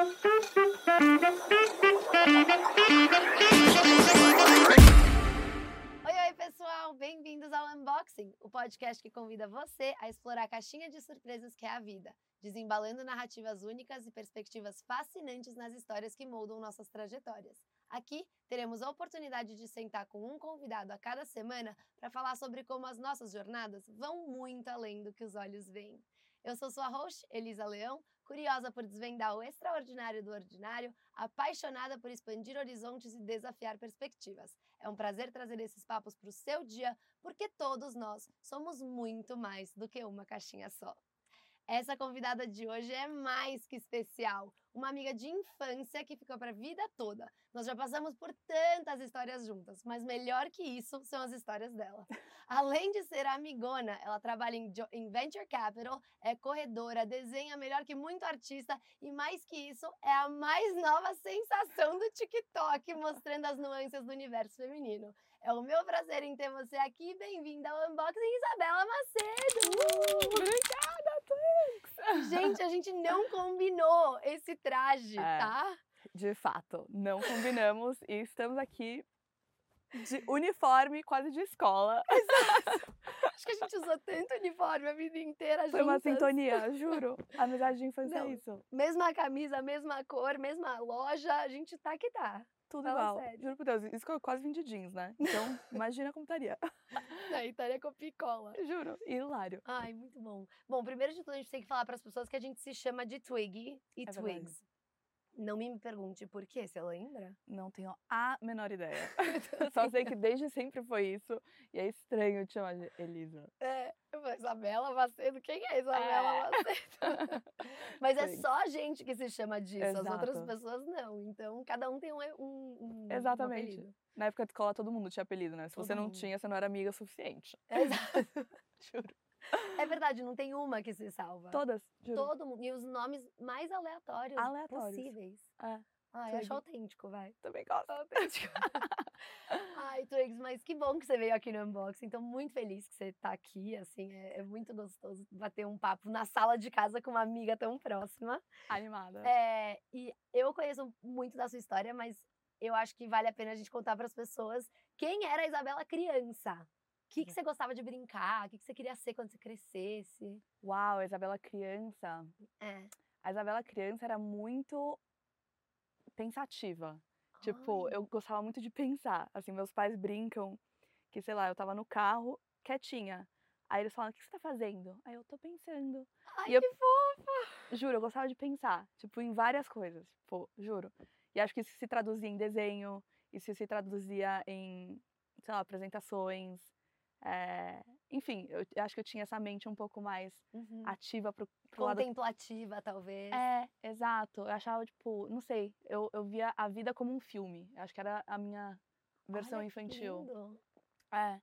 Oi, oi, pessoal! Bem-vindos ao Unboxing, o podcast que convida você a explorar a caixinha de surpresas que é a vida, desembalando narrativas únicas e perspectivas fascinantes nas histórias que moldam nossas trajetórias. Aqui teremos a oportunidade de sentar com um convidado a cada semana para falar sobre como as nossas jornadas vão muito além do que os olhos veem. Eu sou sua host, Elisa Leão, curiosa por desvendar o extraordinário do ordinário, apaixonada por expandir horizontes e desafiar perspectivas. É um prazer trazer esses papos para o seu dia, porque todos nós somos muito mais do que uma caixinha só. Essa convidada de hoje é mais que especial, uma amiga de infância que ficou para a vida toda. Nós já passamos por tantas histórias juntas, mas melhor que isso são as histórias dela. Além de ser amigona, ela trabalha em, Venture Capital, é corredora, desenha melhor que muito artista e mais que isso, é a mais nova sensação do TikTok, mostrando as nuances do universo feminino. É o meu prazer em ter você aqui. Bem-vinda ao Unboxing, Isabela Macedo! Uh, obrigada, Twix! Gente, a gente não combinou esse traje, É. tá? De fato, não combinamos e estamos aqui de uniforme, quase de escola. Acho que a gente usou tanto uniforme a vida inteira Foi uma sintonia, juro. Amizade de infância Não. é isso. Mesma camisa, mesma cor, mesma loja, a gente tá que tá. Tudo Fala igual. sério. Juro por Deus, isso que eu quase vim de jeans, né? Então, imagina como estaria. Na Itália com picola. Juro, hilário. Ai, muito bom. Bom, primeiro de tudo, a gente tem que falar para as pessoas que a gente se chama de Twig e É verdade. Não me pergunte por quê, você lembra? Não tenho a menor ideia. Só sei que desde sempre foi isso. E é estranho te chamar de Elisa. É, Isabela Macedo, quem é Isabela É. Macedo? Mas é Sim. só a gente que se chama disso, as outras Exato. pessoas não. Então, cada um tem um, um, um um Exatamente. apelido. Na época de escola, todo mundo tinha apelido, né? Se Todo você não mundo. tinha, você não era amiga o suficiente. Exato. Juro. É verdade, não tem uma que se salva. Todas, juro. Todo mundo. E os nomes mais aleatórios, Aleatórios. possíveis. É, Ai, Twig. acho autêntico, vai. também gosto. Autêntico. Ai, Twigs, mas que bom que você veio aqui no Unboxing. Então, muito feliz que você tá aqui, assim, é, é muito gostoso bater um papo na sala de casa com uma amiga tão próxima. Animada. É, e eu conheço muito da sua história, mas eu acho que vale a pena a gente contar para as pessoas quem era a Isabela criança. O que, que você gostava de brincar? O que, que você queria ser quando você crescesse? Uau, a Isabela criança. É. A Isabela criança era muito pensativa. Tipo, Ai, eu gostava muito de pensar. Assim, meus pais brincam que, sei lá, eu tava no carro, quietinha. Aí eles falam, o que você tá fazendo? Aí eu tô pensando. Ai, eu- que fofa! Juro, eu gostava de pensar, tipo, em várias coisas, tipo, juro. E acho que isso se traduzia em desenho, isso se traduzia em, sei lá, apresentações. Eh, Enfim, eu acho que eu tinha essa mente um pouco mais Uhum. ativa pro, pro lado Contemplativa, talvez. É, exato. Eu achava, tipo, não sei, eu, eu via a vida como um filme. Eu acho que era a minha versão Olha infantil. lindo. É.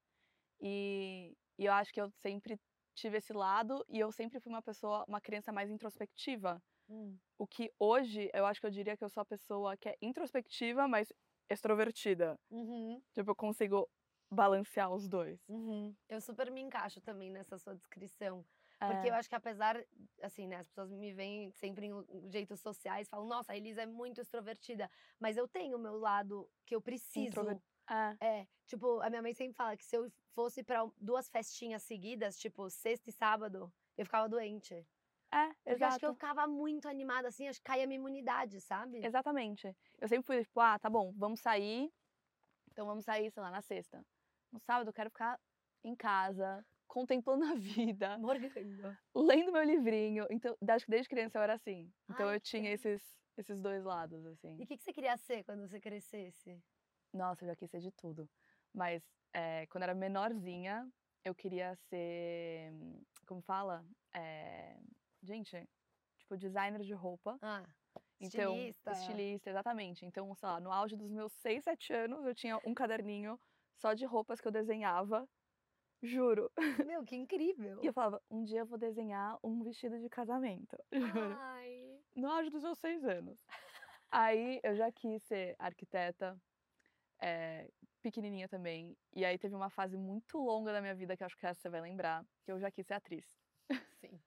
E, e eu acho que eu sempre tive esse lado e eu sempre fui uma pessoa, uma criança mais introspectiva. Hum. O que hoje eu acho que eu diria que eu sou a pessoa que é introspectiva, mas extrovertida. Uhum, Tipo, eu consigo balancear os dois. uhum. Eu super me encaixo também nessa sua descrição. Porque É, eu acho que apesar, assim, né, as pessoas me veem sempre em jeitos sociais, falam, nossa, a Elisa é muito extrovertida. Mas eu tenho o meu lado que eu preciso. Introver- é, É, tipo, a minha mãe sempre fala que se eu fosse pra duas festinhas seguidas, tipo, sexta e sábado, eu ficava doente. é, Porque eu acho exato. que eu ficava muito animada, assim, acho que caía a minha imunidade, sabe? Exatamente. Eu sempre fui, tipo, ah, tá bom, vamos sair. Então vamos sair, sei lá, na sexta. No sábado eu quero ficar em casa, contemplando a vida, Morgando. lendo meu livrinho. Então, acho que desde criança eu era assim. Então Ai, eu tinha esses, esses dois lados, assim. E o que, que você queria ser quando você crescesse? Nossa, eu já quis ser de tudo. Mas eh, quando eu era menorzinha, eu queria ser. Como fala? Eh, gente, tipo, designer de roupa. Ah, Então, estilista. estilista, exatamente. Então, sei lá, no auge dos meus 6, 7 anos, eu tinha um caderninho só de roupas que eu desenhava. Juro. Meu, que incrível. E eu falava, um dia eu vou desenhar um vestido de casamento. Juro. Ai. No auge dos meus 6 anos. Aí eu já quis ser arquiteta, eh, pequenininha também. E aí teve uma fase muito longa da minha vida, que eu acho que essa você vai lembrar, que eu já quis ser atriz. Sim.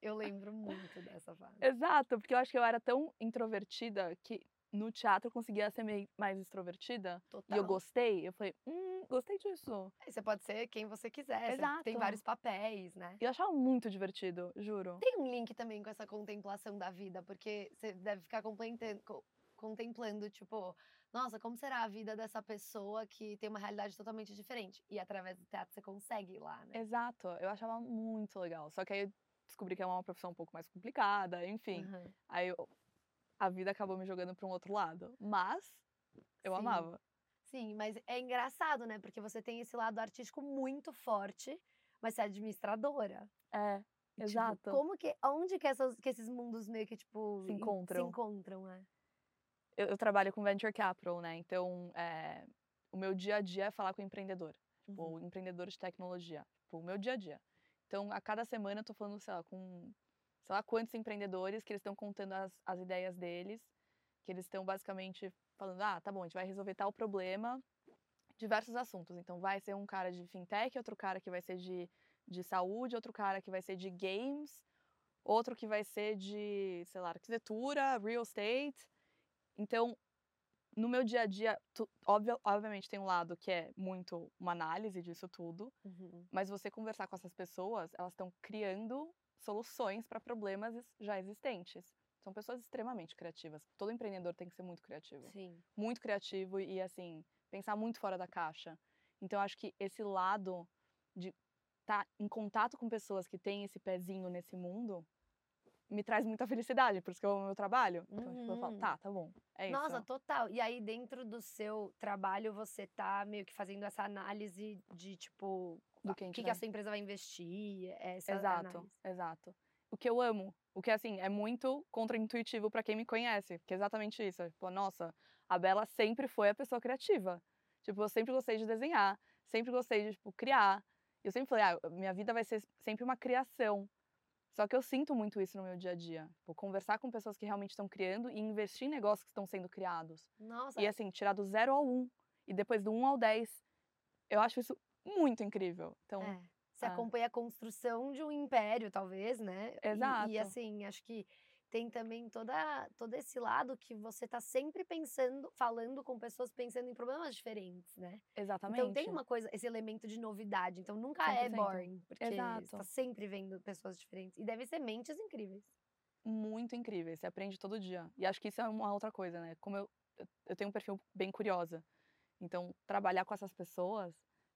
Eu lembro muito dessa fase. Exato, porque eu acho que eu era tão introvertida que no teatro eu conseguia ser meio mais extrovertida. Total. E eu gostei. Eu falei, hum, gostei disso. Você pode ser quem você quiser. você Tem Exato. vários papéis, né? E eu achava muito divertido, juro. Tem um link também com essa contemplação da vida, porque você deve ficar complementando- co- contemplando, tipo, nossa, como será a vida dessa pessoa que tem uma realidade totalmente diferente? E através do teatro você consegue ir lá, né? Exato, eu achava muito legal. Só que aí eu descobri que é uma profissão um pouco mais complicada, enfim. Uhum. Aí eu- a vida acabou me jogando para um outro lado. Mas eu Sim. amava. Sim, mas é engraçado, né? Porque você tem esse lado artístico muito forte, mas você é administradora. É, E, tipo, exato. como que. Onde que, essas, que esses mundos meio que, tipo. Se encontram. Se encontram, né? Eu, eu trabalho com venture capital, né? Então, é, o meu dia a dia é falar com empreendedor. Tipo, Uhum. o empreendedor de tecnologia. Tipo, o meu dia a dia. Então, a cada semana eu tô falando, sei lá, com sei lá quantos empreendedores que eles estão contando as, as ideias deles, que eles estão basicamente falando, ah, tá bom, a gente vai resolver tal problema, diversos assuntos. Então, vai ser um cara de fintech, outro cara que vai ser de, de saúde, outro cara que vai ser de games, outro que vai ser de, sei lá, arquitetura, real estate. Então, no meu dia a dia, tu, obvia- obviamente tem um lado que é muito uma análise disso tudo, Uhum. mas você conversar com essas pessoas, elas estão criando soluções para problemas já existentes. São pessoas extremamente criativas. Todo empreendedor tem que ser muito criativo. Sim. Muito criativo e, assim, pensar muito fora da caixa. Então, acho que esse lado de estar em contato com pessoas que têm esse pezinho nesse mundo me traz muita felicidade, por isso que eu amo meu trabalho. Então, tipo, eu falo, Uhum. tá, tá bom. É isso. Nossa, total. E aí, dentro do seu trabalho, você tá meio que fazendo essa análise de, tipo, Do que o que, que a sua empresa vai investir. Essa Exato, análise. exato. O que eu amo, o que assim é muito contraintuitivo pra quem me conhece, que é exatamente isso. Tipo, nossa, a Bela sempre foi a pessoa criativa. Tipo, eu sempre gostei de desenhar, sempre gostei de tipo criar. Eu sempre falei, ah, minha vida vai ser sempre uma criação. Só que eu sinto muito isso no meu dia a dia. Tipo, conversar com pessoas que realmente estão criando e investir em negócios que estão sendo criados. Nossa, E assim, tirar do zero ao um e depois do um ao dez. Eu acho isso muito incrível. Então, é. Você ah. acompanha a construção de um império, talvez, né? E- E, Exato. assim, acho que tem também toda, todo esse lado que você tá sempre pensando, falando com pessoas pensando em problemas diferentes, né? exatamente. Então tem uma coisa, esse elemento de novidade. Então nunca é 100%. boring, porque você Exato. tá sempre vendo pessoas diferentes. E deve ser mentes incríveis. muito incríveis, você aprende todo dia. E acho que isso é uma outra coisa, né? Como eu, eu- tenho um perfil bem curiosa, então trabalhar com essas pessoas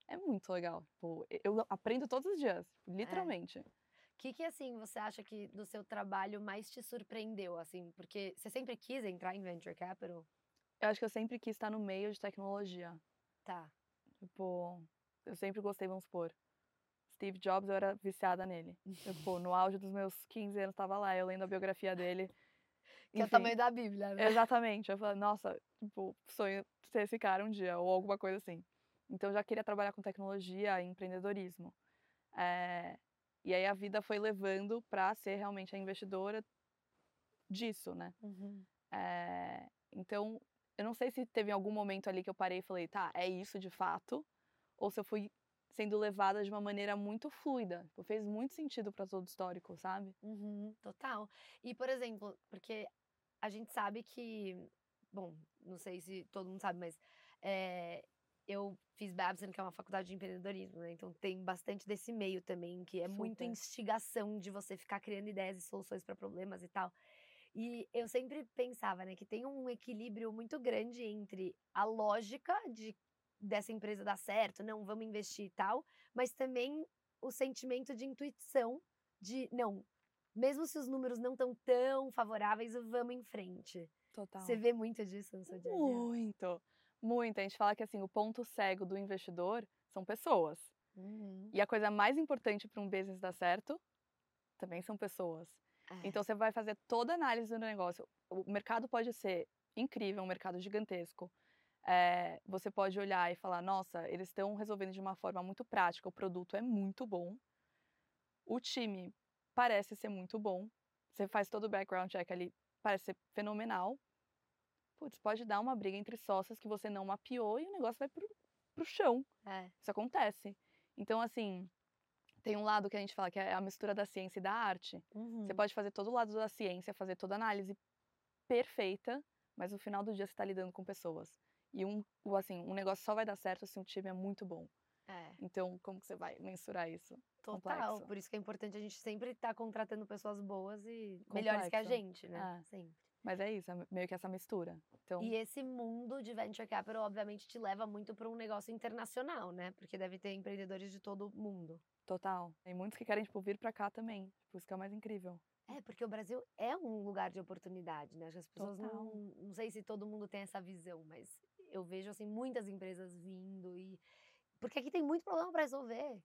é muito legal. Tipo, eu aprendo todos os dias, tipo, literalmente. O que, que, assim, você acha que do seu trabalho mais te surpreendeu, assim? Porque você sempre quis entrar em Venture Capital? Eu acho que eu sempre quis estar no meio de tecnologia. Tá. Tipo, eu sempre gostei, vamos supor. Steve Jobs, eu era viciada nele. Pô, no auge dos meus 15 anos, tava lá, eu lendo a biografia dele. Que é o Enfim, tamanho da Bíblia, né? Exatamente. Eu falei, nossa, tipo, sonho ser esse cara um dia, ou alguma coisa assim. Então, eu já queria trabalhar com tecnologia e empreendedorismo. Eh, e aí a vida foi levando para ser realmente a investidora disso, né? Uhum. Eh, então, eu não sei se teve algum momento ali que eu parei e falei, tá, é isso de fato, ou se eu fui sendo levada de uma maneira muito fluida. Tipo, fez muito sentido para todo histórico, sabe? Uhum, total. E, por exemplo, porque a gente sabe que, bom, não sei se todo mundo sabe, mas eh, eu fiz Babson, que é uma faculdade de empreendedorismo, né? Então tem bastante desse meio também, que é muito Super. instigação de você ficar criando ideias e soluções para problemas e tal. E eu sempre pensava, né, que tem um equilíbrio muito grande entre a lógica de dessa empresa dar certo, não, vamos investir e tal, mas também o sentimento de intuição de, não, mesmo se os números não estão tão favoráveis, vamos em frente. Total. Você vê muito disso no seu dia a dia? Muito, muito. A gente fala que assim, o ponto cego do investidor são pessoas. Uhum. E a coisa mais importante para um business dar certo também são pessoas. É. Então você vai fazer toda a análise do negócio. O mercado pode ser incrível, um mercado gigantesco. É, você pode olhar e falar, nossa, eles estão resolvendo de uma forma muito prática, o produto é muito bom, o time parece ser muito bom, você faz todo o background check ali, parece ser fenomenal. Putz, pode dar uma briga entre sócios que você não mapeou e o negócio vai pro, pro chão. É. Isso acontece. Então, assim, tem um lado que a gente fala que é a mistura da ciência e da arte. Uhum. Você pode fazer todo o lado da ciência, fazer toda a análise perfeita, mas no final do dia você está lidando com pessoas. E um, assim, um negócio só vai dar certo se um time é muito bom. É, Então, como que você vai mensurar isso? total. complexo. Por isso que é importante a gente sempre estar contratando pessoas boas e melhores que a Complexo. gente, né? É. Sempre. Mas é isso, é meio que essa mistura. Então, E esse mundo de venture capital, obviamente, te leva muito para um negócio internacional, né? Porque deve ter empreendedores de todo mundo. total. Tem muitos que querem, tipo, vir pra cá também. Tipo, isso que é o mais incrível. É, porque o Brasil é um lugar de oportunidade, né? Acho que as pessoas Total. não. Não sei se todo mundo tem essa visão, mas eu vejo, assim, muitas empresas vindo e. Porque aqui tem muito problema para resolver.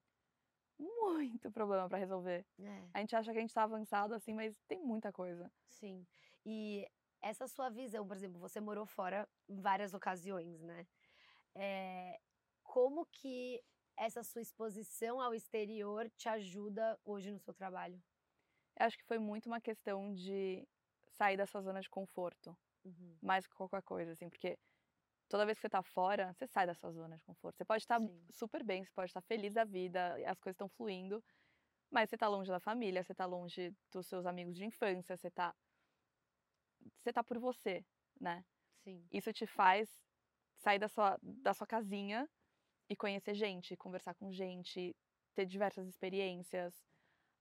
Muito problema pra resolver. É, A gente acha que a gente tá avançado, assim, mas tem muita coisa. sim. E essa sua visão, por exemplo, você morou fora em várias ocasiões, né? É, como que essa sua exposição ao exterior te ajuda hoje no seu trabalho? Eu acho que foi muito uma questão de sair da sua zona de conforto. Uhum. mais que qualquer coisa, assim, porque toda vez que você tá fora, você sai da sua zona de conforto. Você pode estar Sim. super bem, você pode estar feliz da vida, as coisas estão fluindo, mas você tá longe da família, você tá longe dos seus amigos de infância, você tá você tá por você, né? Sim. Isso te faz sair da sua da sua casinha e conhecer gente, conversar com gente, ter diversas experiências.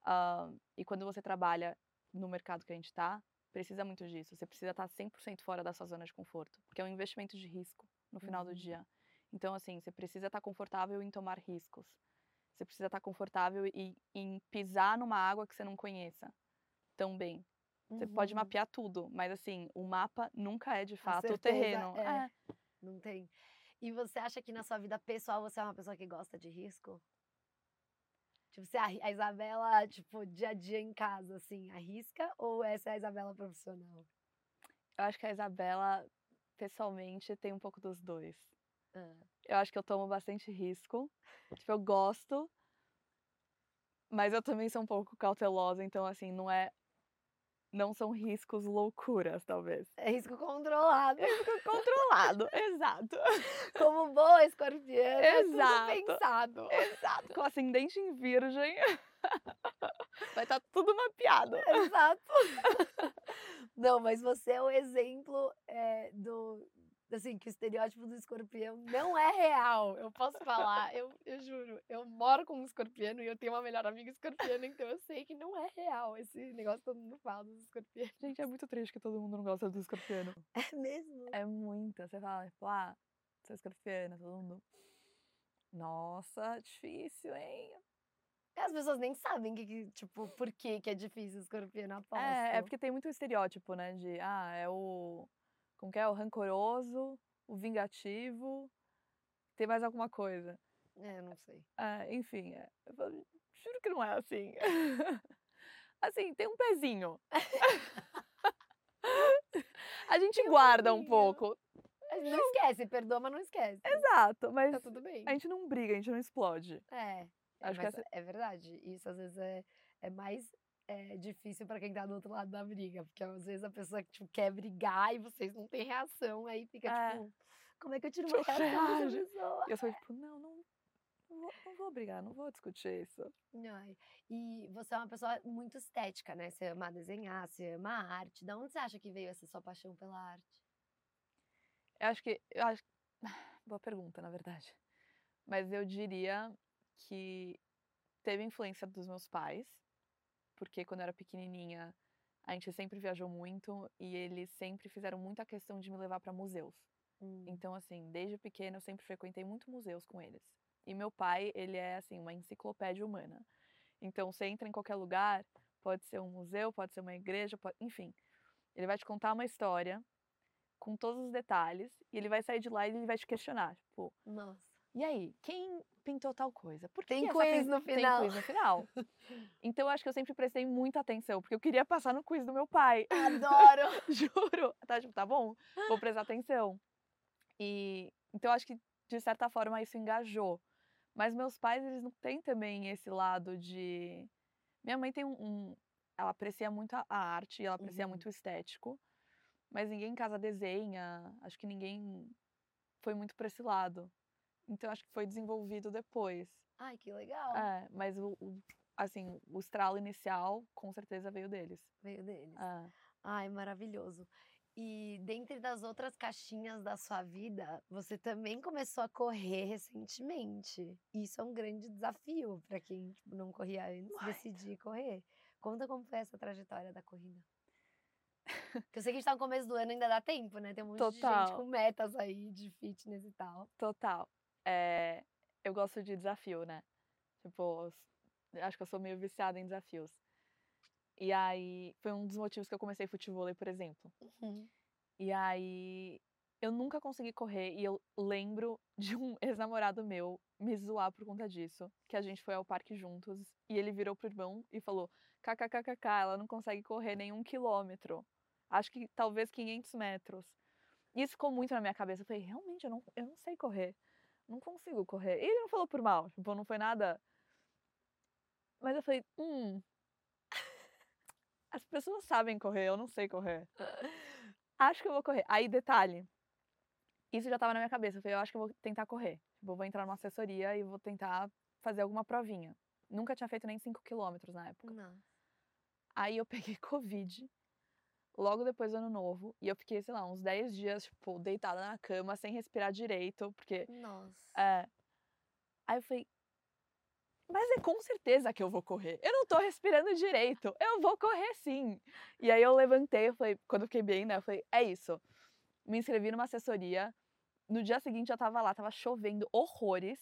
Ah, e quando você trabalha no mercado que a gente tá, precisa muito disso. Você precisa estar 100% fora da sua zona de conforto, porque é um investimento de risco no final do Uhum. dia. Então, assim, você precisa estar confortável em tomar riscos. Você precisa estar confortável em, em pisar numa água que você não conheça tão bem. Você pode Uhum. mapear tudo, mas assim, o mapa nunca é de fato o terreno. é. É. Não tem. E você acha que na sua vida pessoal você é uma pessoa que gosta de risco? Tipo, você, a Isabela, tipo, dia a dia em casa, assim, arrisca? Ou essa é a Isabela profissional? Eu acho que a Isabela, pessoalmente, tem um pouco dos dois. Ah, Eu acho que eu tomo bastante risco. Tipo, eu gosto, mas eu também sou um pouco cautelosa, então assim, não é não são riscos loucuras, talvez. É risco controlado. Controlado, exato. Como boa escorpiana, é tudo Exato. pensado. Exato. Com ascendente em virgem. Vai estar tudo mapeado. Exato. Não, mas você é o exemplo é, do. Assim, que o estereótipo do escorpião não é real. Eu posso falar, eu, eu juro. Eu moro com um escorpiano e eu tenho uma melhor amiga escorpiana, então eu sei que não é real esse negócio que todo mundo fala dos escorpianos. Gente, é muito triste que todo mundo não gosta do escorpiano. É mesmo? É muito. Você fala, tipo, ah, sou escorpiana, todo mundo. Nossa, difícil, hein? As pessoas nem sabem que, que, tipo, por que, que é difícil o escorpiano, aposto. É, é porque tem muito estereótipo, né? De, ah, é o. Como que é? O rancoroso, o vingativo. Tem mais alguma coisa. É, não sei. É, enfim, é, eu falo, juro que não é assim. assim, tem um pezinho. A gente Tem um guarda um pezinho. pouco. Mas Não esquece, perdoa, mas não esquece. Exato, mas Tá tudo bem. a gente não briga, a gente não explode. É, é, Acho que essa- é verdade. Isso às vezes é, é mais é, difícil pra quem tá do outro lado da briga. Porque às vezes a pessoa tipo, quer brigar e vocês não têm reação. Aí fica É. tipo, como é que eu tiro uma reação dessa pessoa? Eu sou tipo, não, não, não, vou, não vou brigar, não vou discutir isso. Ai, E você é uma pessoa muito estética, né? Você ama desenhar, você ama a arte. Da onde você acha que veio essa sua paixão pela arte? Eu acho que. Eu acho... Boa pergunta, na verdade. Mas eu diria que teve influência dos meus pais, porque quando eu era pequenininha, a gente sempre viajou muito e eles sempre fizeram muita questão de me levar para museus. Hum, Então, assim, desde pequena eu sempre frequentei muito museus com eles. E meu pai, ele é, assim, uma enciclopédia humana. Então, você entra em qualquer lugar, pode ser um museu, pode ser uma igreja, pode... enfim. Ele vai te contar uma história com todos os detalhes e ele vai sair de lá e ele vai te questionar, tipo, Nossa. e aí, quem pintou tal coisa? Por que Tem que quiz no Tem final. quiz no final. então, eu acho que eu sempre prestei muita atenção, porque eu queria passar no quiz do meu pai. Adoro! Juro. Tá, tipo, tá bom, vou prestar atenção. E então acho que de certa forma isso engajou. Mas meus pais, eles não têm também esse lado de Minha mãe tem um, um- ela aprecia muito a a arte, ela aprecia Uhum. muito o estético, mas ninguém em casa desenha, acho que ninguém foi muito para esse lado. Então acho que foi desenvolvido depois. Ai, que legal. É, mas o, o- assim, o estralo inicial com certeza veio deles. Veio deles. É. Ai, maravilhoso. E dentre das outras caixinhas da sua vida, você também começou a correr recentemente. Isso é um grande desafio para quem tipo, não corria antes, decidir correr. Conta como foi essa trajetória da corrida. Porque eu sei que a gente tá no começo do ano, ainda dá tempo, né? Tem um monte de gente Total. com metas aí de fitness e tal. Total. É, eu gosto de desafio, né? Tipo, acho que eu sou meio viciada em desafios. E aí, foi um dos motivos que eu comecei futebol, por exemplo. Uhum. E aí, eu nunca consegui correr e eu lembro de um ex-namorado meu me zoar por conta disso. Que a gente foi ao parque juntos e ele virou pro irmão e falou: kkkk, ela não consegue correr nenhum quilômetro. Acho que talvez 500 metros. E isso ficou muito na minha cabeça. Eu falei: realmente, eu não, eu não sei correr. Não consigo correr. E ele não falou por mal, tipo, não foi nada. Mas eu falei: hum. As pessoas sabem correr, eu não sei correr. Acho que eu vou correr. Aí, detalhe. Isso já tava na minha cabeça. Eu falei, eu acho que eu vou tentar correr. Tipo, eu vou entrar numa assessoria e vou tentar fazer alguma provinha. Nunca tinha feito nem 5 quilômetros na época. Não. Aí eu peguei Covid, logo depois do ano novo. E eu fiquei, sei lá, uns 10 dias, tipo, deitada na cama, sem respirar direito. Porque, Nossa. é... Aí eu falei, mas é com certeza que eu vou correr. Eu não tô respirando direito. Eu vou correr sim. E aí eu levantei, eu falei, quando eu fiquei bem, né? Eu falei, é isso. Me inscrevi numa assessoria. No dia seguinte já tava lá, tava chovendo horrores.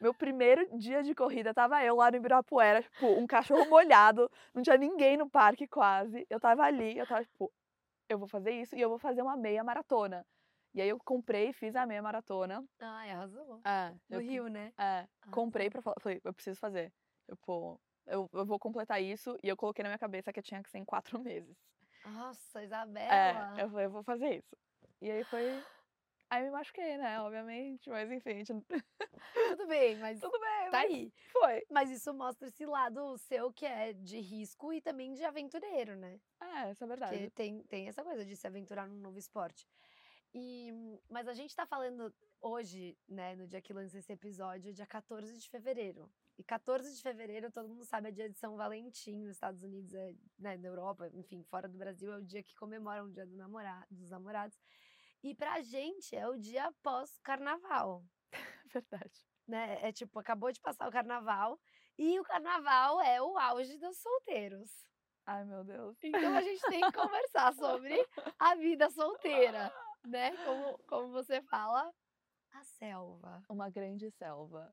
Meu primeiro dia de corrida tava eu lá no Ibirapuera, tipo, um cachorro molhado, não tinha ninguém no parque quase. Eu tava ali, eu tava tipo, eu vou fazer isso e eu vou fazer uma meia maratona. E aí eu comprei e fiz a meia maratona. Ai, arrasou. É, No eu, Rio, né? é, Ah, comprei pra falar, falei, eu preciso fazer. Tipo, eu, eu vou completar isso e eu coloquei na minha cabeça que tinha que ser em quatro meses. Nossa, É, Isabela. eu falei, eu vou fazer isso. E aí foi. Aí me machuquei, né? Obviamente, mas enfim, gente... Tudo bem, mas tudo bem, tá aí. foi. Mas isso mostra esse lado seu que é de risco e também de aventureiro, né? É, isso é Porque verdade. tem, tem essa coisa de se aventurar num novo esporte. E, mas a gente tá falando hoje, né, no dia que lança esse episódio, dia 14 de fevereiro. E 14 de fevereiro, todo mundo sabe, é dia de São Valentim nos Estados Unidos, é, né, na Europa, enfim, fora do Brasil, é o dia que comemoram o dia do namora dos namorados. E pra gente é o dia pós-carnaval Verdade. né? É tipo, acabou de passar o carnaval e o carnaval é o auge dos solteiros. Ai, meu Deus. Então a gente tem que conversar sobre a vida solteira, né? Como, como você fala, a selva. Uma grande selva.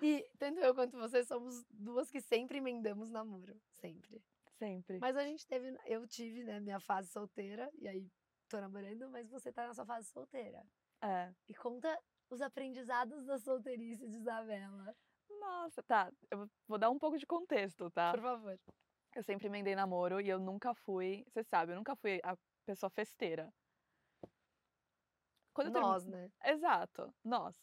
E tanto eu quanto você somos duas que sempre emendamos namoro, sempre. Sempre. Mas a gente teve, eu tive, né, minha fase solteira e aí tô namorando, mas você tá na sua fase solteira. É. E conta os aprendizados da solteirice de Isabela, Nossa, tá. Eu vou dar um pouco de contexto, tá? por favor. Eu sempre emendei namoro e eu nunca fui. Você sabe, eu nunca fui a pessoa festeira. Quando Nós, né? Exato, nós.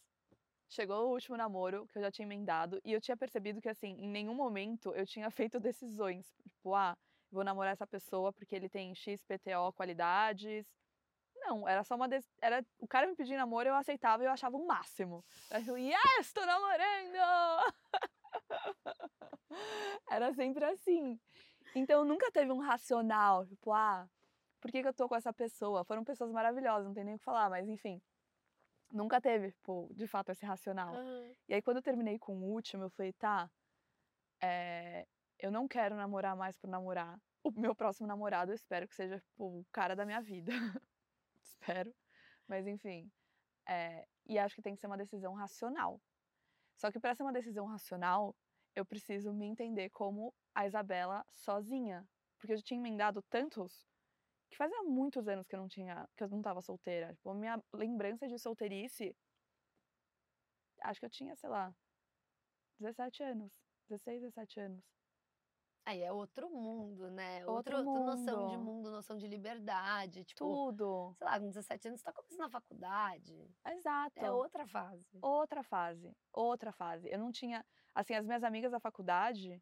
Chegou o último namoro que eu já tinha emendado e eu tinha percebido que, assim, em nenhum momento eu tinha feito decisões. Tipo, ah, vou namorar essa pessoa porque ele tem XPTO qualidades. Não, era só uma. Era... O cara me pedia namoro, eu aceitava e eu achava o máximo. Eu yes, tô namorando! era sempre assim. Então nunca teve um racional, tipo, ah, por que, que eu tô com essa pessoa? Foram pessoas maravilhosas, não tem nem o que falar, mas enfim. Nunca teve, tipo, de fato, esse racional. Aham. E aí, quando eu terminei com o último, eu falei, tá, é, eu não quero namorar mais por namorar. O meu próximo namorado, eu espero que seja, tipo, o cara da minha vida. espero. Mas, enfim. é, e acho que tem que ser uma decisão racional. Só que para ser uma decisão racional, eu preciso me entender como a Isabela sozinha. Porque eu já tinha emendado tantos que fazia muitos anos que eu não tinha, que eu não tava solteira. Tipo, a minha lembrança de solteirice, acho que eu tinha, sei lá, 17 anos, 16, 17 anos. Aí é outro mundo, né? Outro outra noção de mundo. mundo, noção de liberdade. Tipo, Tudo. sei lá, com 17 anos você tá começando na faculdade. Exato. É outra fase. Outra fase, outra fase. Eu não tinha, assim, as minhas amigas da faculdade,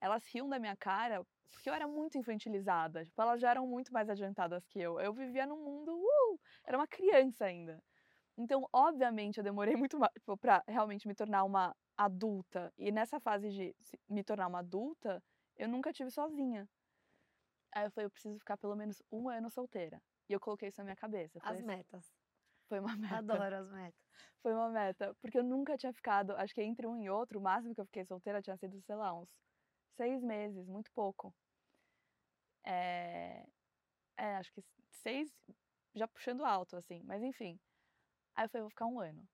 elas riam da minha cara porque eu era muito infantilizada. Tipo, elas já eram muito mais adiantadas que eu. Eu vivia num mundo, uh, era uma criança ainda. Então, obviamente, eu demorei muito mais tipo, pra realmente me tornar uma adulta. E nessa fase de me tornar uma adulta, eu nunca tive sozinha. Aí eu falei, eu preciso ficar pelo menos um ano solteira. E eu coloquei isso na minha cabeça. As metas. Foi uma meta. Adoro as metas. Foi uma meta. Porque eu nunca tinha ficado, acho que entre um e outro, o máximo que eu fiquei solteira tinha sido, sei lá, uns seis meses, muito pouco. É, é acho que seis, já puxando alto, assim. Mas enfim. Aí eu falei, vou ficar um ano.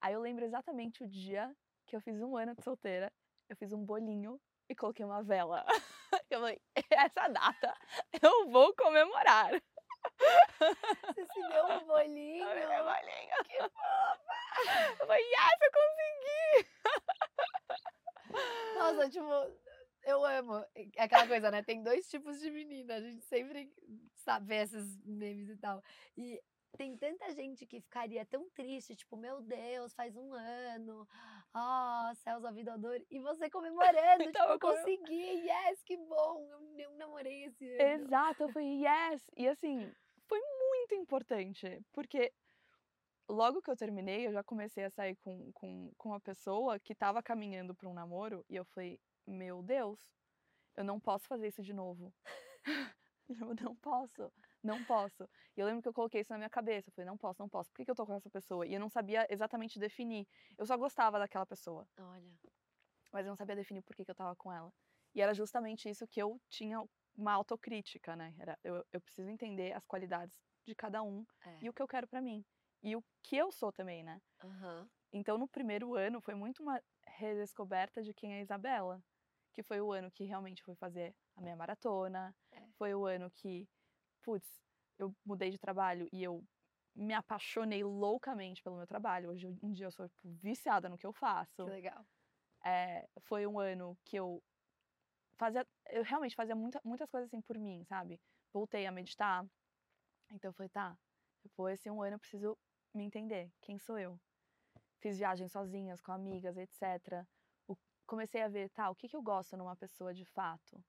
Aí eu lembro exatamente o dia que eu fiz um ano de solteira. Eu fiz um bolinho e coloquei uma vela. Eu falei, essa data eu vou comemorar. Você se deu um bolinho. Eu um bolinho. Que fofa! Eu falei, yes, eu consegui! Nossa, tipo, eu amo. É aquela coisa, né? Tem dois tipos de menina. A gente sempre sabe esses memes e tal. E tem tanta gente que ficaria tão triste, tipo, meu Deus, faz um ano, ó, oh, céus, a vida dor, e você comemorando, então, tipo, eu consegui, yes, que bom, eu, eu namorei esse ano. Exato, eu falei, yes, e assim, foi muito importante, porque logo que eu terminei, eu já comecei a sair com, com, com uma pessoa que tava caminhando para um namoro, e eu falei, meu Deus, eu não posso fazer isso de novo. eu não posso não posso. E eu lembro que eu coloquei isso na minha cabeça. Eu falei, não posso, não posso. Por que, que eu tô com essa pessoa? E eu não sabia exatamente definir. Eu só gostava daquela pessoa. Olha. Mas eu não sabia definir por que, que eu tava com ela. E era justamente isso que eu tinha uma autocrítica, né? Era, eu, eu preciso entender as qualidades de cada um é. e o que eu quero para mim. E o que eu sou também, né? Uhum. Então, no primeiro ano, foi muito uma redescoberta de quem é a Isabela. Que foi o ano que realmente fui fazer a minha maratona. É. Foi o ano que putz, eu mudei de trabalho e eu me apaixonei loucamente pelo meu trabalho. Hoje um dia eu sou tipo, viciada no que eu faço. Que legal. É, foi um ano que eu fazia, eu realmente fazia muita, muitas coisas assim por mim, sabe? Voltei a meditar. Então foi tá, depois esse um ano eu preciso me entender, quem sou eu? Fiz viagens sozinhas, com amigas, etc. Comecei a ver, tá, o que, que eu gosto numa pessoa de fato?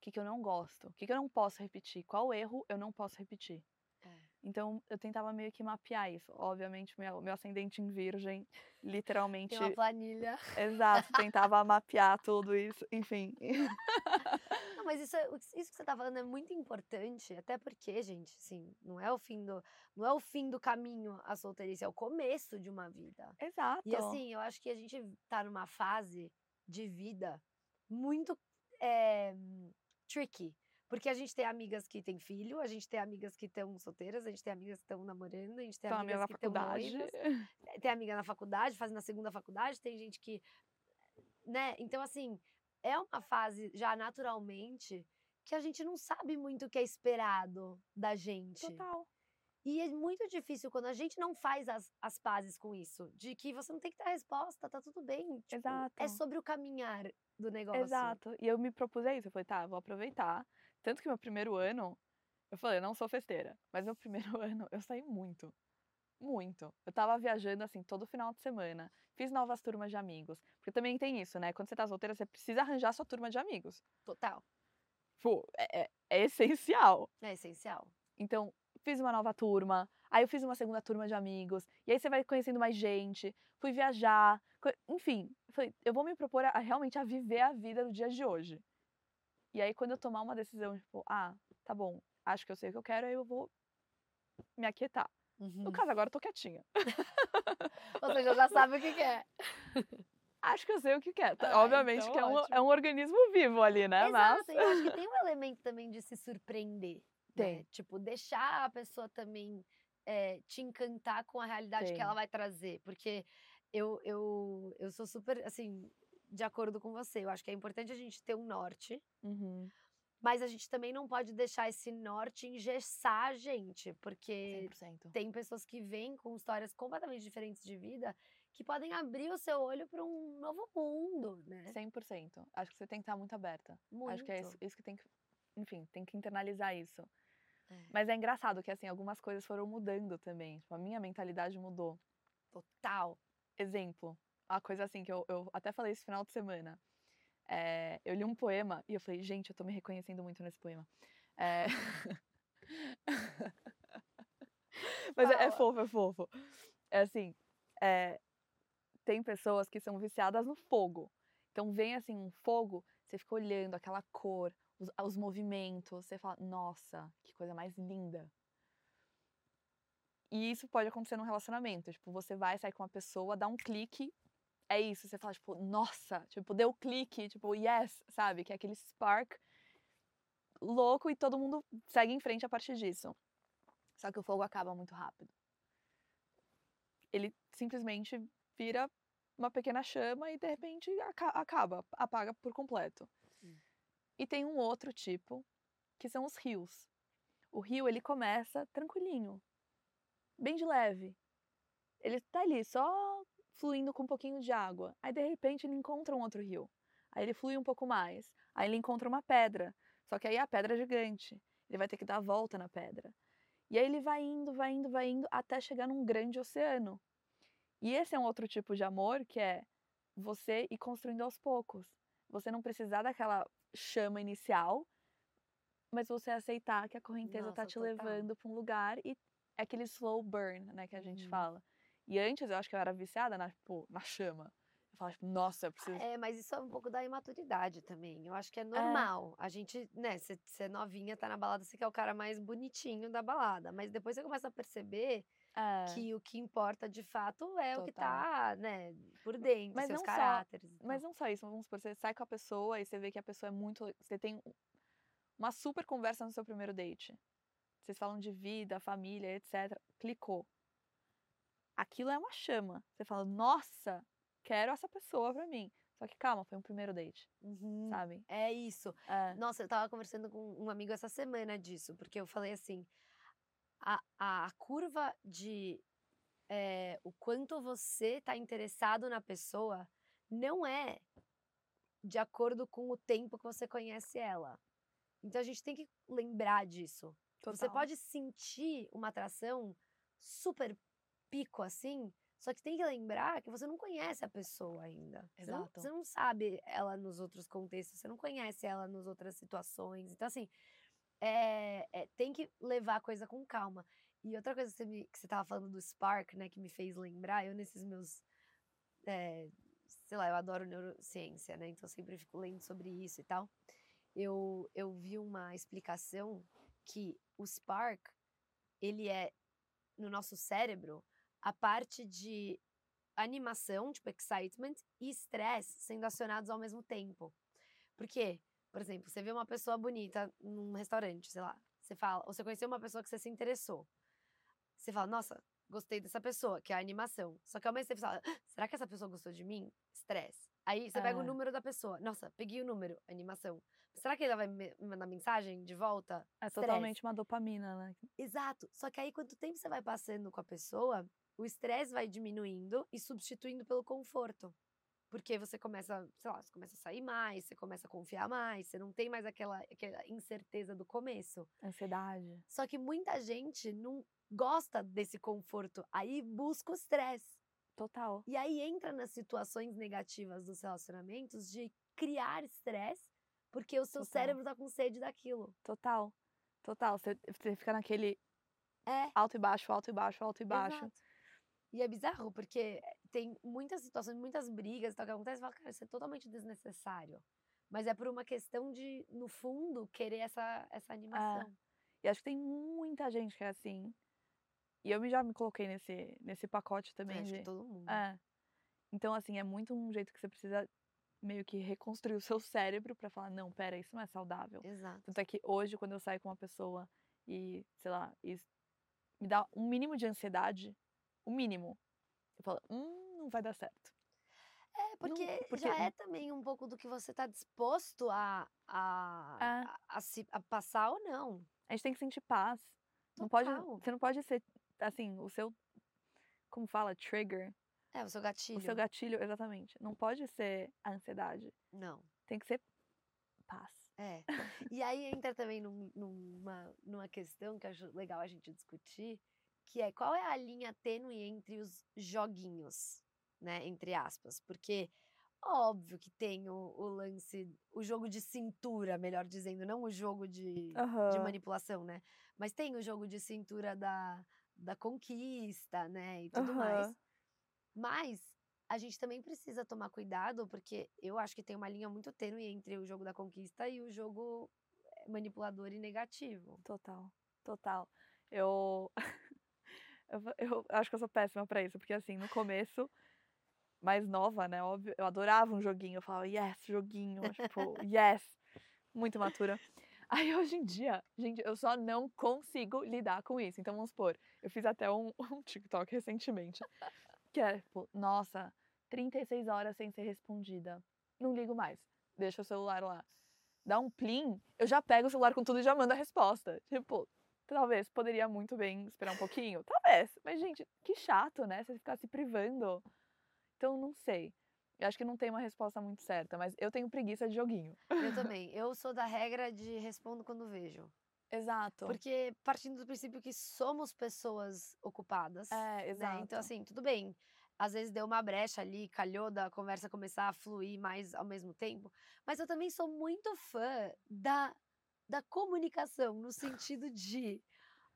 o que, que eu não gosto, o que, que eu não posso repetir, qual erro eu não posso repetir. É. Então eu tentava meio que mapear isso. Obviamente, meu, meu ascendente em virgem, literalmente. Tem uma planilha. Exato, tentava mapear tudo isso, enfim. Não, mas isso, isso que você tá falando é muito importante, até porque, gente, assim, não é o fim do, não é o fim do caminho a solteirice, é o começo de uma vida. Exato. E assim, eu acho que a gente tá numa fase de vida muito é, tricky. Porque a gente tem amigas que têm filho, a gente tem amigas que estão solteiras, a gente tem amigas que estão namorando, a gente tem então, amigas que estão noivas. Tem amiga na faculdade, fazendo a segunda faculdade, tem gente que. Né? Então, assim, é uma fase já naturalmente que a gente não sabe muito o que é esperado da gente. Total. E é muito difícil quando a gente não faz as, as pazes com isso, de que você não tem que dar resposta, tá tudo bem. Tipo, Exato. É sobre o caminhar do negócio. Exato. E eu me propus isso. Eu falei, tá, vou aproveitar. Tanto que meu primeiro ano, eu falei, eu não sou festeira. Mas meu primeiro ano, eu saí muito. Muito. Eu tava viajando, assim, todo final de semana. Fiz novas turmas de amigos. Porque também tem isso, né? Quando você tá solteira, você precisa arranjar sua turma de amigos. Total. Pô, é, é, é essencial. É essencial. Então, fiz uma nova turma. Aí eu fiz uma segunda turma de amigos. E aí você vai conhecendo mais gente. Fui viajar. Enfim, falei, eu vou me propor a, a, realmente a viver a vida do dia de hoje. E aí, quando eu tomar uma decisão, tipo, ah, tá bom, acho que eu sei o que eu quero, aí eu vou me aquietar. Uhum. No caso, agora eu tô quietinha. Ou seja, já sabe o que quer. Acho que eu sei o que quer. Ah, Obviamente então que é um, é um, organismo vivo ali, né? Exato, Mas... eu acho que tem um elemento também de se surpreender. Né? Tem. Né? Tipo, deixar a pessoa também é, te encantar com a realidade tem. que ela vai trazer. Porque eu, eu, eu sou super, assim, de acordo com você. Eu acho que é importante a gente ter um norte. Uhum. Mas a gente também não pode deixar esse norte engessar a gente, porque 100%. tem pessoas que vêm com histórias completamente diferentes de vida que podem abrir o seu olho para um novo mundo, né? 100%. Acho que você tem que estar muito aberta. Muito. Acho que é isso, isso que tem que, enfim, tem que internalizar isso. É. Mas é engraçado que, assim, algumas coisas foram mudando também. Tipo, a minha mentalidade mudou. Total. Exemplo, uma coisa assim que eu, eu até falei esse final de semana. É, eu li um poema e eu falei, gente, eu tô me reconhecendo muito nesse poema. É... Mas é, é, fofo, é fofo. É assim, é, tem pessoas que são viciadas no fogo. Então vem assim um fogo, você fica olhando aquela cor, os, os movimentos, você fala, nossa, que coisa mais linda. E isso pode acontecer num relacionamento. Tipo, você vai sair com uma pessoa, dá um clique, é isso. Você fala, tipo, nossa, tipo, deu clique, tipo, yes, sabe? Que é aquele spark louco e todo mundo segue em frente a partir disso. Só que o fogo acaba muito rápido. Ele simplesmente vira uma pequena chama e de repente acaba, apaga por completo. E tem um outro tipo, que são os rios. O rio ele começa tranquilinho, bem de leve. Ele tá ali só fluindo com um pouquinho de água. Aí de repente ele encontra um outro rio. Aí ele flui um pouco mais. Aí ele encontra uma pedra. Só que aí a pedra é gigante. Ele vai ter que dar a volta na pedra. E aí ele vai indo, vai indo, vai indo até chegar num grande oceano. E esse é um outro tipo de amor que é você ir construindo aos poucos. Você não precisar daquela chama inicial, mas você aceitar que a correnteza Nossa, tá te total. levando para um lugar e é aquele slow burn, né, que a gente uhum. fala. E antes eu acho que eu era viciada na, tipo, na chama. Eu falava, tipo, nossa, eu preciso. É, mas isso é um pouco da imaturidade também. Eu acho que é, é. normal. É. A gente, né, você é novinha, tá na balada, você quer o cara mais bonitinho da balada. Mas depois você começa a perceber é. que o que importa de fato é Total. o que tá, né, por dentro, mas seus caráteres. Só, mas não só isso, vamos supor, você sai com a pessoa e você vê que a pessoa é muito. Você tem uma super conversa no seu primeiro date. Vocês falam de vida, família, etc. Clicou. Aquilo é uma chama. Você fala, nossa, quero essa pessoa pra mim. Só que calma, foi um primeiro date, uhum, sabe? É isso. É. Nossa, eu tava conversando com um amigo essa semana disso, porque eu falei assim: a, a curva de é, o quanto você tá interessado na pessoa não é de acordo com o tempo que você conhece ela. Então a gente tem que lembrar disso. Total. Você pode sentir uma atração super pico assim, só que tem que lembrar que você não conhece a pessoa ainda. Exato. Você não, você não sabe ela nos outros contextos, você não conhece ela nas outras situações. Então, assim, é, é, tem que levar a coisa com calma. E outra coisa que você, me, que você tava falando do Spark, né, que me fez lembrar, eu nesses meus. É, sei lá, eu adoro neurociência, né? Então sempre fico lendo sobre isso e tal. Eu, eu vi uma explicação que o spark, ele é, no nosso cérebro, a parte de animação, tipo excitement, e estresse sendo acionados ao mesmo tempo. Por quê? Por exemplo, você vê uma pessoa bonita num restaurante, sei lá, você fala, ou você conheceu uma pessoa que você se interessou. Você fala, nossa, gostei dessa pessoa, que é a animação. Só que ao mesmo tempo você fala, ah, será que essa pessoa gostou de mim? Estresse. Aí você pega o número da pessoa. Nossa, peguei o número, animação. Será que ela vai me mandar mensagem de volta? É Stress. totalmente uma dopamina, né? Exato. Só que aí, quanto tempo você vai passando com a pessoa, o estresse vai diminuindo e substituindo pelo conforto. Porque você começa, sei lá, você começa a sair mais, você começa a confiar mais, você não tem mais aquela, aquela incerteza do começo. Ansiedade. Só que muita gente não gosta desse conforto, aí busca o estresse. Total. E aí entra nas situações negativas dos relacionamentos de criar estresse porque o seu Total. cérebro tá com sede daquilo. Total. Total. Você, você fica naquele é. alto e baixo, alto e baixo, alto e baixo. Exato. E é bizarro, porque tem muitas situações, muitas brigas tal, que acontecem e fala, cara, isso é totalmente desnecessário. Mas é por uma questão de, no fundo, querer essa, essa animação. É. E acho que tem muita gente que é assim. E eu já me coloquei nesse, nesse pacote também. acho de... que todo mundo. É. Então, assim, é muito um jeito que você precisa meio que reconstruir o seu cérebro para falar, não, pera, isso não é saudável. Exato. Tanto é que hoje, quando eu saio com uma pessoa e, sei lá, e me dá um mínimo de ansiedade, o mínimo, eu falo, hum, não vai dar certo. É, porque, não, porque, já é também um pouco do que você está disposto a, a, é. a, a, se, a passar ou não. A gente tem que sentir paz. Não pode, você não pode ser, assim, o seu, como fala, trigger, é, o seu gatilho. O seu gatilho, exatamente. Não pode ser a ansiedade. Não. Tem que ser paz. É. E aí entra também num, numa, numa questão que eu acho legal a gente discutir, que é qual é a linha tênue entre os joguinhos, né? Entre aspas. Porque óbvio que tem o, o lance, o jogo de cintura, melhor dizendo, não o jogo de, uhum. de manipulação, né? Mas tem o jogo de cintura da da conquista, né? E tudo mais. Aham. Mas a gente também precisa tomar cuidado, porque eu acho que tem uma linha muito tênue entre o jogo da conquista e o jogo eh, manipulador e negativo. Total, total. Eu, eu, eu acho que eu sou péssima pra isso, porque assim, no começo, mais nova, né, óbvio, eu adorava um joguinho, eu falava, yes, joguinho, tipo, yes, muito matura. Aí hoje em dia, gente, eu só não consigo lidar com isso. Então vamos supor, eu fiz até um, um TikTok recentemente, que é, tipo, nossa, 36 horas sem ser respondida. Não ligo mais, deixa o celular lá. Dá um plim, eu já pego o celular com tudo e já mando a resposta. Tipo, talvez poderia muito bem esperar um pouquinho, talvez. Mas, gente, que chato, né? Você ficar se privando. Então, não sei. Eu acho que não tem uma resposta muito certa, mas eu tenho preguiça de joguinho. Eu também. Eu sou da regra de respondo quando vejo. Exato. Porque partindo do princípio que somos pessoas ocupadas. É, né? exato. Então, assim, tudo bem. Às vezes deu uma brecha ali, calhou da conversa começar a fluir mais ao mesmo tempo. Mas eu também sou muito fã da, da comunicação, no sentido de.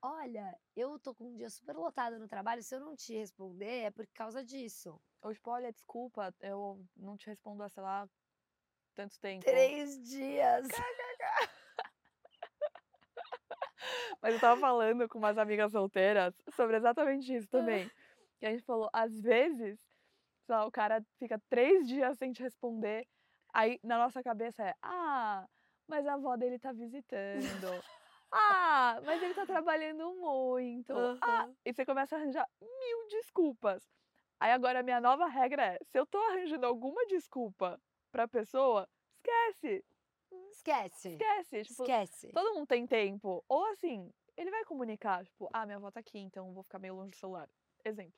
Olha, eu tô com um dia super lotado no trabalho, se eu não te responder é por causa disso. Ou tipo, olha, desculpa, eu não te respondo há, sei lá, tanto tempo. Três dias. Mas eu tava falando com umas amigas solteiras sobre exatamente isso também. Que a gente falou, às vezes, lá, o cara fica três dias sem te responder, aí na nossa cabeça é, ah, mas a avó dele tá visitando. ah, mas ele tá trabalhando muito. Ah, Aham. e você começa a arranjar mil desculpas. Aí agora a minha nova regra é, se eu tô arranjando alguma desculpa pra pessoa, esquece, Esquece. esquece. Tipo, Esquece. todo mundo tem tempo. Ou assim, ele vai comunicar, tipo, ah, minha avó tá aqui, então vou ficar meio longe do celular. Exemplo.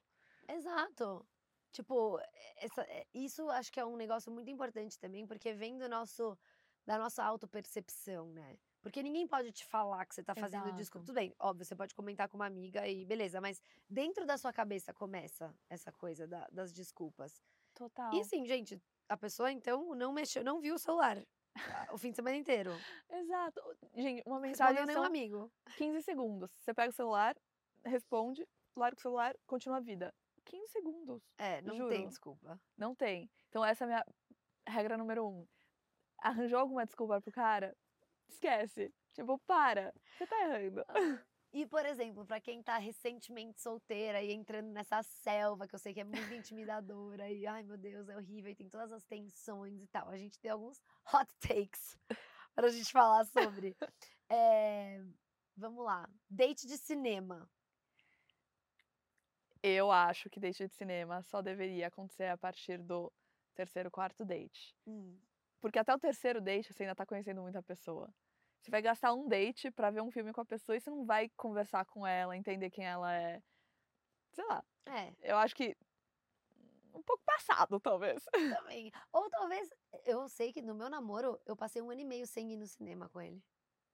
Exato. Tipo, essa, é- isso acho que é um negócio muito importante também, porque vem do nosso, da nossa autopercepção, né? Porque ninguém pode te falar que você tá fazendo desculpa. Exato. Tudo bem, óbvio, você pode comentar com uma amiga e beleza, mas dentro da sua cabeça começa essa coisa da- das desculpas. Total. E assim, gente, a pessoa então não mexeu, não viu o celular o fim de semana inteiro. Exato. Gente, uma mensagem respondeu são amigo. 15 segundos. Você pega o celular, responde, larga o celular, continua a vida. 15 segundos. É, não Juro. tem desculpa. Não tem. Então essa é a minha regra número um. Arranjou alguma desculpa pro cara? Esquece. Tipo, para. Você tá errando. E, por exemplo, pra quem tá recentemente solteira e entrando nessa selva, que eu sei que é muito intimidadora, e ai meu Deus, é horrível, e tem todas as tensões e tal. A gente tem alguns hot takes pra gente falar sobre. É, vamos lá. Date de cinema. Eu acho que date de cinema só deveria acontecer a partir do terceiro, quarto date. Hum, Porque até o terceiro date você ainda tá conhecendo muita pessoa. Você vai gastar um date pra ver um filme com a pessoa e você não vai conversar com ela, entender quem ela é. Sei lá. É, Eu acho que um pouco passado, talvez. também. Ou talvez, eu sei que no meu namoro, eu passei um ano e meio sem ir no cinema com ele.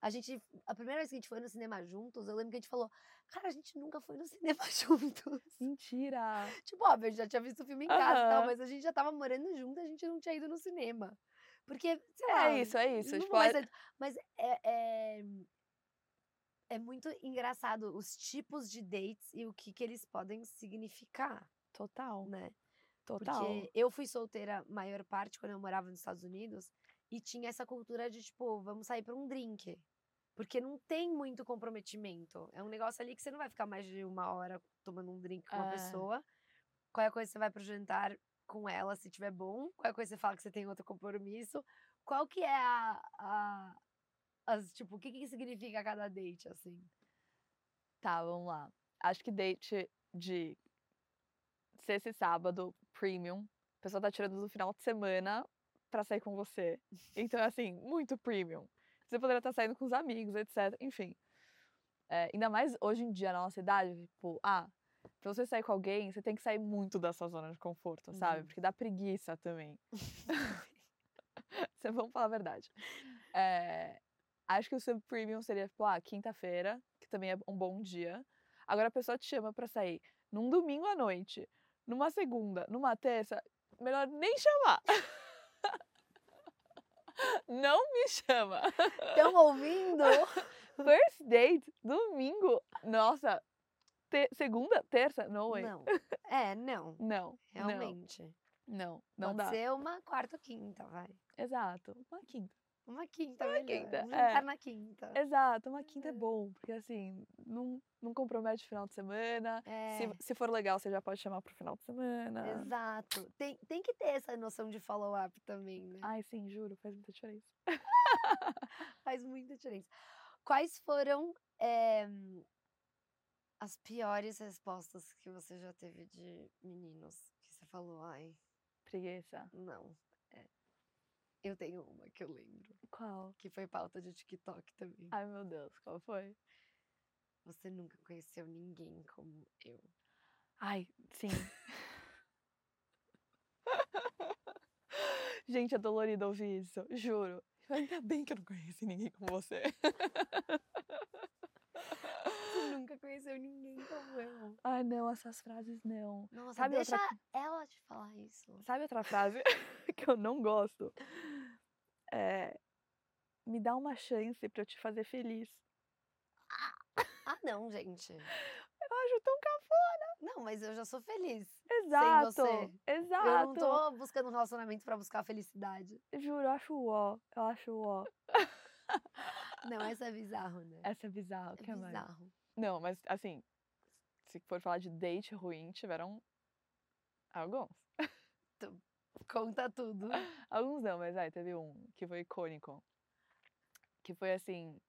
A gente, a primeira vez que a gente foi no cinema juntos, eu lembro que a gente falou, cara, a gente nunca foi no cinema juntos. Mentira. Tipo, óbvio, a gente já tinha visto o filme em casa e tal, mas a gente já tava morando junto, a gente não tinha ido no cinema. Porque, sei lá. É isso, é isso. Tipo, vai é- Mas é, é. é muito engraçado os tipos de dates e o que, que eles podem significar, Total. né? Total. Porque eu fui solteira maior parte quando eu morava nos Estados Unidos e tinha essa cultura de, tipo, vamos sair pra um drink. Porque não tem muito comprometimento. É um negócio ali que você não vai ficar mais de uma hora tomando um drink com uma É. pessoa. Qualquer coisa você vai pro jantar com ela, se tiver bom. Qualquer coisa você fala que você tem outro compromisso. Qual que é a. a as, tipo, o que, que significa cada date, assim? Tá, vamos lá. Acho que date de sexta e sábado, premium. A pessoa tá tirando do final de semana pra sair com você. Então, é assim, muito premium. Você poderia estar saindo com os amigos, etc. Enfim. É, ainda mais hoje em dia, na nossa idade, tipo, ah, pra você sair com alguém, você tem que sair muito da sua zona de conforto, sabe? Uhum. Porque dá preguiça também. Vamos falar a verdade. É, acho que o sub premium seria, tipo, ah, quinta-feira, que também é um bom dia. Agora a pessoa te chama pra sair num domingo à noite, numa segunda, numa terça, melhor nem chamar. Não me chama. Estão ouvindo? First date, domingo. Nossa, Te- segunda, terça, no way. Não. É, não. Não, Realmente. não, não Pode dá. ser uma quarta ou quinta, vai. Exato, uma quinta. Uma quinta, Uma melhor. quinta, é. na quinta. Exato, uma quinta é É. bom, porque assim, não, não compromete o final de semana. É, Se, se for legal, você já pode chamar pro final de semana. exato. Tem, tem que ter essa noção de follow-up também, né? Ai, sim, juro, faz muita diferença. Faz muita diferença. Quais foram eh, as piores respostas que você já teve de meninos? Que você falou, ai, Preguiça. não. É. Eu tenho uma que eu lembro, Qual? que foi pauta de TikTok também. Ai, meu Deus, qual foi? Você nunca conheceu ninguém como eu. Ai, sim. Gente, é dolorido ouvir isso, juro. Ainda bem que eu não conheci ninguém como você. Nunca conheceu ninguém como eu. Ai, não, essas frases não. Nossa, Sabe deixa outra ela te falar isso. Sabe outra frase que eu não gosto? É. Me dá uma chance pra eu te fazer feliz. Ah, não, gente. Eu acho tão cafona. Não, mas eu já sou feliz. Exato. você. Exato. Eu não tô buscando um relacionamento pra buscar felicidade. Juro, eu acho ó. Eu acho ó. Não, essa é bizarro, né? Essa é bizarro. É que mais? Não, mas assim, se for falar de date ruim, tiveram alguns. Conta tudo. Alguns não, mas ai, teve um que foi icônico. Que foi assim.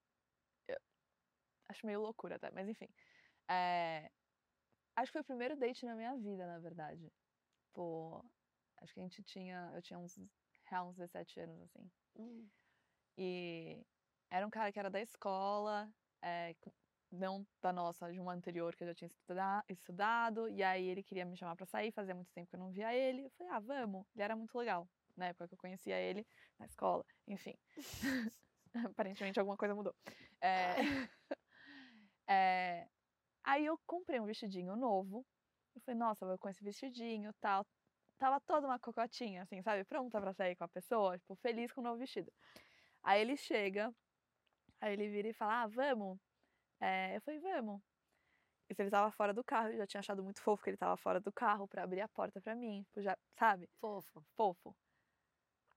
acho meio loucura até, mas enfim. É, acho que foi o primeiro date na minha vida, na verdade. Pô, acho que a gente tinha. Eu tinha uns, real, uns 17 anos, assim. Hum, E era um cara que era da escola, é, não da nossa, de uma anterior que eu já tinha estuda- estudado. E aí ele queria me chamar pra sair, fazia muito tempo que eu não via ele. Eu falei, ah, vamos. Ele era muito legal, na época que eu conhecia ele, na escola, enfim. Aparentemente alguma coisa mudou. É, é, aí eu comprei um vestidinho novo. Eu falei, nossa, vou com esse vestidinho tal. Tava toda uma cocotinha, assim, sabe? Pronta pra sair com a pessoa, tipo, feliz com o novo vestido. Aí ele chega, aí ele vira e fala, ah, vamos? É, eu falei, vamos. E ele tava fora do carro, eu já tinha achado muito fofo que ele tava fora do carro pra abrir a porta pra mim, já, sabe? fofo. Fofo.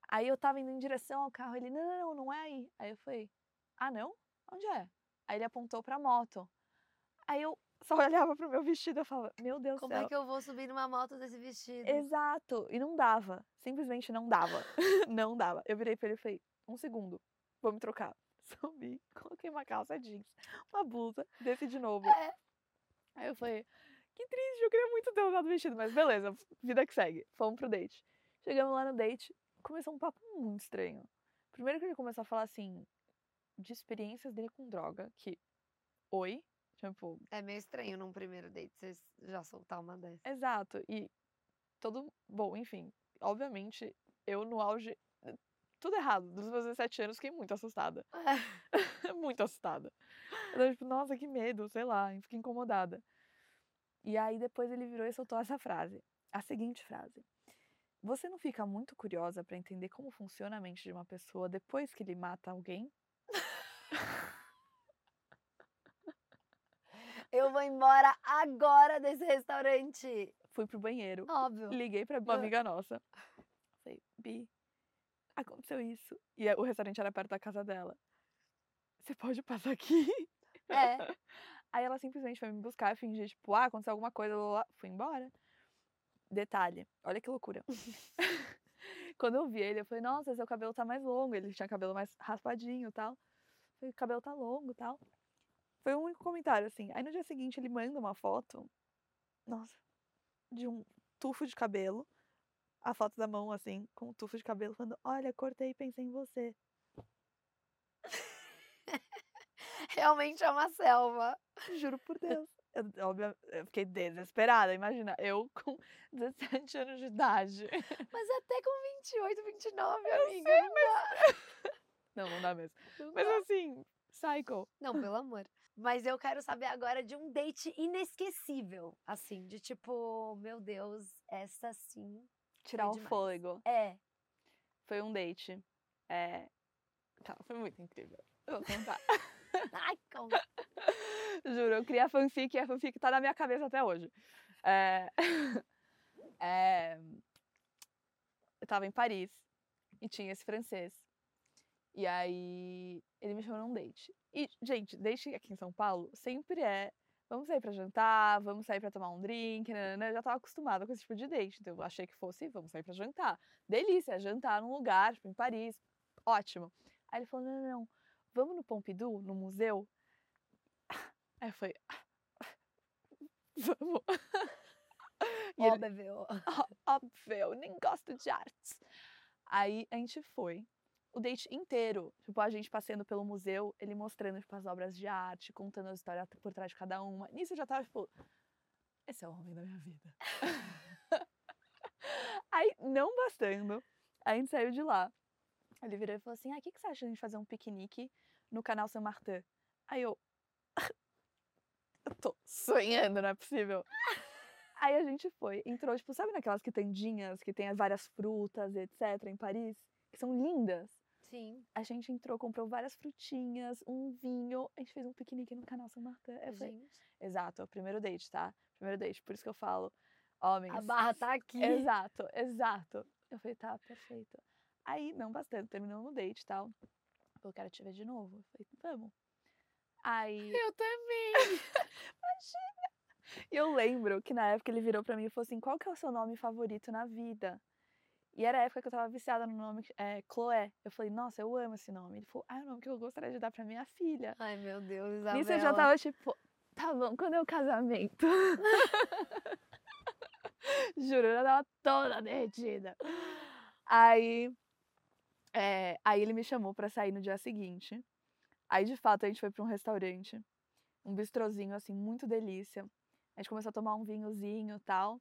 Aí eu tava indo em direção ao carro, ele, não, não, não, não é aí. Aí eu falei, ah, não? Onde é? Aí ele apontou pra moto. Aí eu só olhava pro meu vestido e eu falava, meu Deus do Como céu. é que eu vou subir numa moto desse vestido? Exato. E não dava. Simplesmente não dava. não dava. Eu virei pra ele e falei, um segundo, vou me trocar. Subi, coloquei uma calça jeans, uma blusa, desci de novo. É. Aí eu falei, que triste, eu queria muito ter usado o vestido, mas beleza, vida que segue. Fomos pro date. Chegamos lá no date, começou um papo muito estranho. Primeiro que ele começou a falar assim, de experiências dele com droga, que, oi? Tipo, É meio estranho num primeiro date você já soltar uma dessa. Exato. E todo. Bom, enfim, obviamente, eu no auge. Tudo errado. Dos meus 17 anos, fiquei muito assustada. muito assustada. Eu tava tipo, nossa, que medo, sei lá, fiquei incomodada. E aí depois ele virou e soltou essa frase. A seguinte frase. Você não fica muito curiosa pra entender como funciona a mente de uma pessoa depois que ele mata alguém? Eu vou embora agora desse restaurante. Fui pro banheiro. Óbvio. Liguei pra uma amiga nossa. Falei, Bi, aconteceu isso. E o restaurante era perto da casa dela. Você pode passar aqui? É. Aí ela simplesmente foi me buscar e fingir, tipo, ah, aconteceu alguma coisa, blá, blá. fui embora. Detalhe, olha que loucura. Quando eu vi ele, eu falei, nossa, seu cabelo tá mais longo. Ele tinha cabelo mais raspadinho e tal. Falei, o cabelo tá longo e tal. Foi o único comentário, assim. Aí no dia seguinte ele manda uma foto, nossa, de um tufo de cabelo. A foto da mão, assim, com um tufo de cabelo, falando, olha, cortei e pensei em você. Realmente é uma selva. Juro por Deus. Eu, óbvio, eu fiquei desesperada. Imagina, eu com 17 anos de idade. Mas até com 28, 29, Eu amiga. sei, não dá, Não, não dá mesmo. não Mas dá. assim, psycho. Não, pelo amor. Mas eu quero saber agora de um date inesquecível. Assim, de tipo, meu Deus, essa sim. Tirar o fôlego. É. Foi um date. É. Tá, foi muito incrível. Eu vou contar. Ai, como. Juro, eu criei a fanfic e a fanfic tá na minha cabeça até hoje. É... é... Eu tava em Paris e tinha esse francês. E aí ele me chamou num date. E, gente, date aqui em São Paulo sempre é vamos sair pra jantar, vamos sair pra tomar um drink, né? Eu já tava acostumada com esse tipo de date, então eu achei que fosse, vamos sair pra jantar. Delícia, jantar num lugar, tipo, em Paris, ótimo. Aí ele falou, não, não, não, vamos no Pompidou, no museu? Aí eu falei, vamos. Óbvio. Óbvio, nem gosto de artes. Aí a gente foi o date inteiro. Tipo, a gente passeando pelo museu, ele mostrando, tipo, as obras de arte, contando a história por trás de cada uma. Nisso eu já tava, tipo, esse é o homem da minha vida. Aí, não bastando, a gente saiu de lá. Ele virou e falou assim, ah, o que, que você acha de a gente fazer um piquenique no canal Saint Martin? Aí eu... eu tô sonhando, não é possível. Aí a gente foi, entrou, tipo, sabe naquelas quitandinhas que tem várias frutas, etc, em Paris? Que são lindas. Sim. A gente entrou, comprou várias frutinhas, um vinho, a gente fez um piquenique no canal São falei, Gente, Exato, é o primeiro date, tá? Primeiro date, por isso que eu falo, homens. a barra tá aqui. Exato, exato. Eu falei, tá, perfeito. Aí, não bastante, terminou no date e tal. Eu quero te ver de novo. Eu falei, vamos. Aí. Eu também. E eu lembro que na época ele virou pra mim e falou assim: qual que é o seu nome favorito na vida? E era a época que eu tava viciada no nome é, Chloé. Eu falei, nossa, eu amo esse nome. Ele falou, ah, é o nome que eu gostaria de dar pra minha filha. Ai, meu Deus, Isabela. Nisso eu já tava tipo, tá bom, quando é o casamento? Juro, eu já tava toda derretida. Aí, é, aí ele me chamou pra sair no dia seguinte. Aí, de fato, a gente foi pra um restaurante, um bistrozinho, assim, muito delícia. A gente começou a tomar um vinhozinho e tal.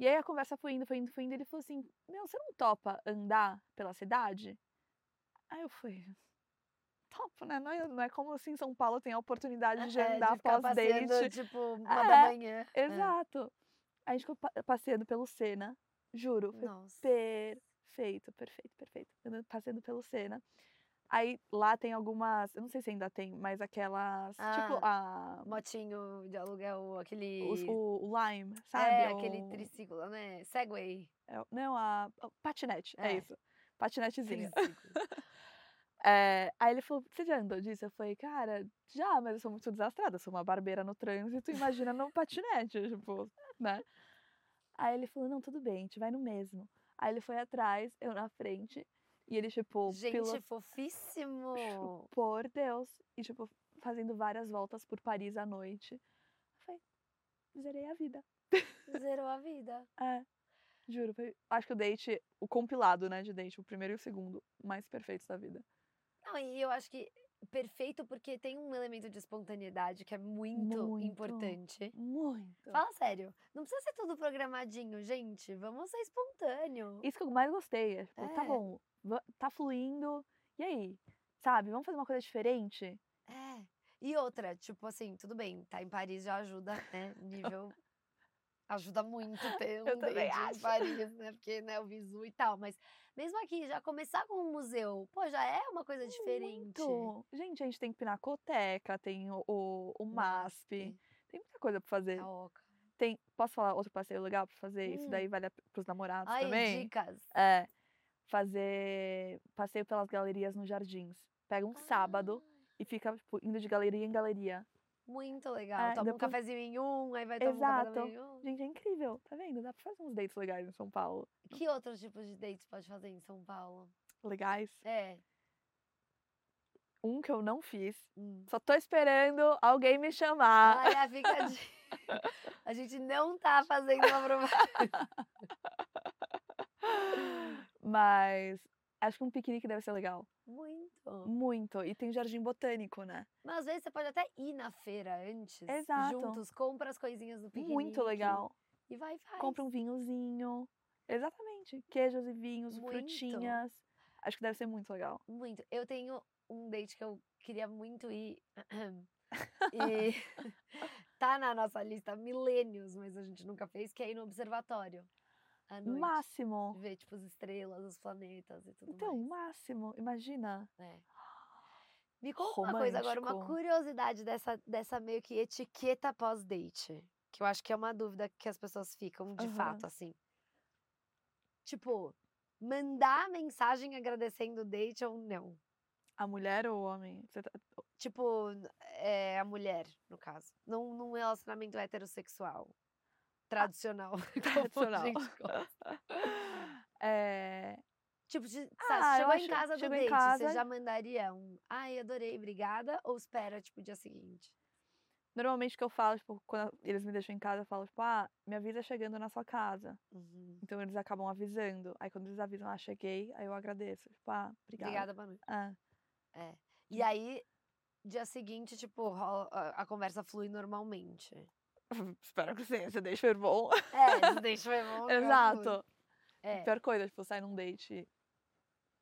E aí a conversa foi indo, foi indo, foi indo. Ele falou assim: Meu, você não topa andar pela cidade? Aí eu fui. Topo, né? Não é, não é como assim São Paulo tem a oportunidade de É, andar pós-date. tipo, uma É, da manhã. É. Exato. A gente ficou pa- passeando pelo Sena, juro, foi Nossa. perfeito, perfeito, perfeito. Andando- Passeando pelo Sena. Aí lá tem algumas, eu não sei se ainda tem, mas aquelas, tipo a Motinho de aluguel, aquele. o, o Lime, sabe? é, aquele O- triciclo, né? Segway. é não, a, a patinete, é, É. isso. Patinetezinho. Triciclo. É, aí ele falou, você já andou disso? Eu falei, cara, já, mas eu sou muito desastrada, eu sou uma barbeira no trânsito, imagina no patinete, tipo, né? Aí ele falou, não, tudo bem, a gente vai no mesmo. Aí ele foi atrás, eu na frente, e ele, tipo, Gente, pilo- fofíssimo. por Deus, e, tipo, fazendo várias voltas por Paris à noite. Falei, zerei a vida. Zerou a vida. É, juro, foi, acho que o date, o compilado, né, de date, o primeiro e o segundo, mais perfeitos da vida. Não, e eu acho que perfeito porque tem um elemento de espontaneidade que é muito, Muito. importante. Muito. Fala sério, não precisa ser tudo programadinho, gente. Vamos ser espontâneo. Isso que eu mais gostei. É, tipo, tá É. bom, va- tá fluindo. E aí? Sabe? Vamos fazer uma coisa diferente? É. E outra, tipo assim, tudo bem, tá em Paris já ajuda, né? Nível. ajuda muito ter um date em. Paris, né? Porque, né, o visu e tal. Mas mesmo aqui, já começar com um museu, pô, já é uma coisa diferente. Muito. Gente, a gente tem Pinacoteca, tem o, o, o MASP. Tem muita coisa pra fazer. A Oca. Tem, posso falar outro passeio legal pra fazer? Isso Hum. daí vale a- pros namorados Ai, também? dicas. É. Fazer passeio pelas galerias nos jardins. Pega um sábado Ah, e fica tipo, indo de galeria em galeria. Muito legal. É, Toma um depois- cafezinho em um, aí vai tomar um Exato. manhã em um. Gente, é incrível. Tá vendo? Dá pra fazer uns dates legais em São Paulo. Que outros tipos de dates pode fazer em São Paulo? Legais. É. Um que eu não fiz. hum. Só tô esperando alguém me chamar. Olha, fica de... A gente não tá fazendo uma propaganda. Mas acho que um piquenique deve ser legal. Muito. Muito. E tem jardim botânico, né? Mas às vezes você pode até ir na feira antes. Exato. Juntos, compra as coisinhas do piquenique. Muito legal. E vai e faz. Compra um vinhozinho. Exatamente. Queijos e vinhos, Muito. frutinhas. Acho que deve ser muito legal. Muito. Eu tenho um date que eu queria muito ir. e tá na nossa lista milênios, mas a gente nunca fez, que é ir no observatório. À noite. Máximo. Ver, tipo, as estrelas, os planetas e tudo Então, mais. máximo. Imagina. É. Me conta uma coisa agora, uma Romântico. curiosidade dessa, dessa meio que etiqueta pós-date. Que eu acho que é uma dúvida que as pessoas ficam de Aham. fato, assim. Tipo, mandar mensagem agradecendo o date ou não? A mulher ou o homem? Tá- Tipo, é, a mulher, no caso. Num, num relacionamento heterossexual. Tradicional. a Tradicional. É, Tipo, se Ah, chegou em casa do date, casa- você já mandaria um ai, adorei, obrigada? Ou espera, tipo, o dia seguinte? Normalmente o que eu falo, tipo, quando eles me deixam em casa, eu falo, tipo, ah, me avisa chegando na sua casa. Uhum. Então eles acabam avisando. Aí quando eles avisam, ah, cheguei, aí eu agradeço. Tipo, ah, obrigada. Obrigada, boa noite. Ah, É. E aí, dia seguinte, tipo, a conversa flui normalmente. espero que sim, esse date foi bom. É, foi bom. que eu Exato. É. Pior coisa, tipo, sai num date,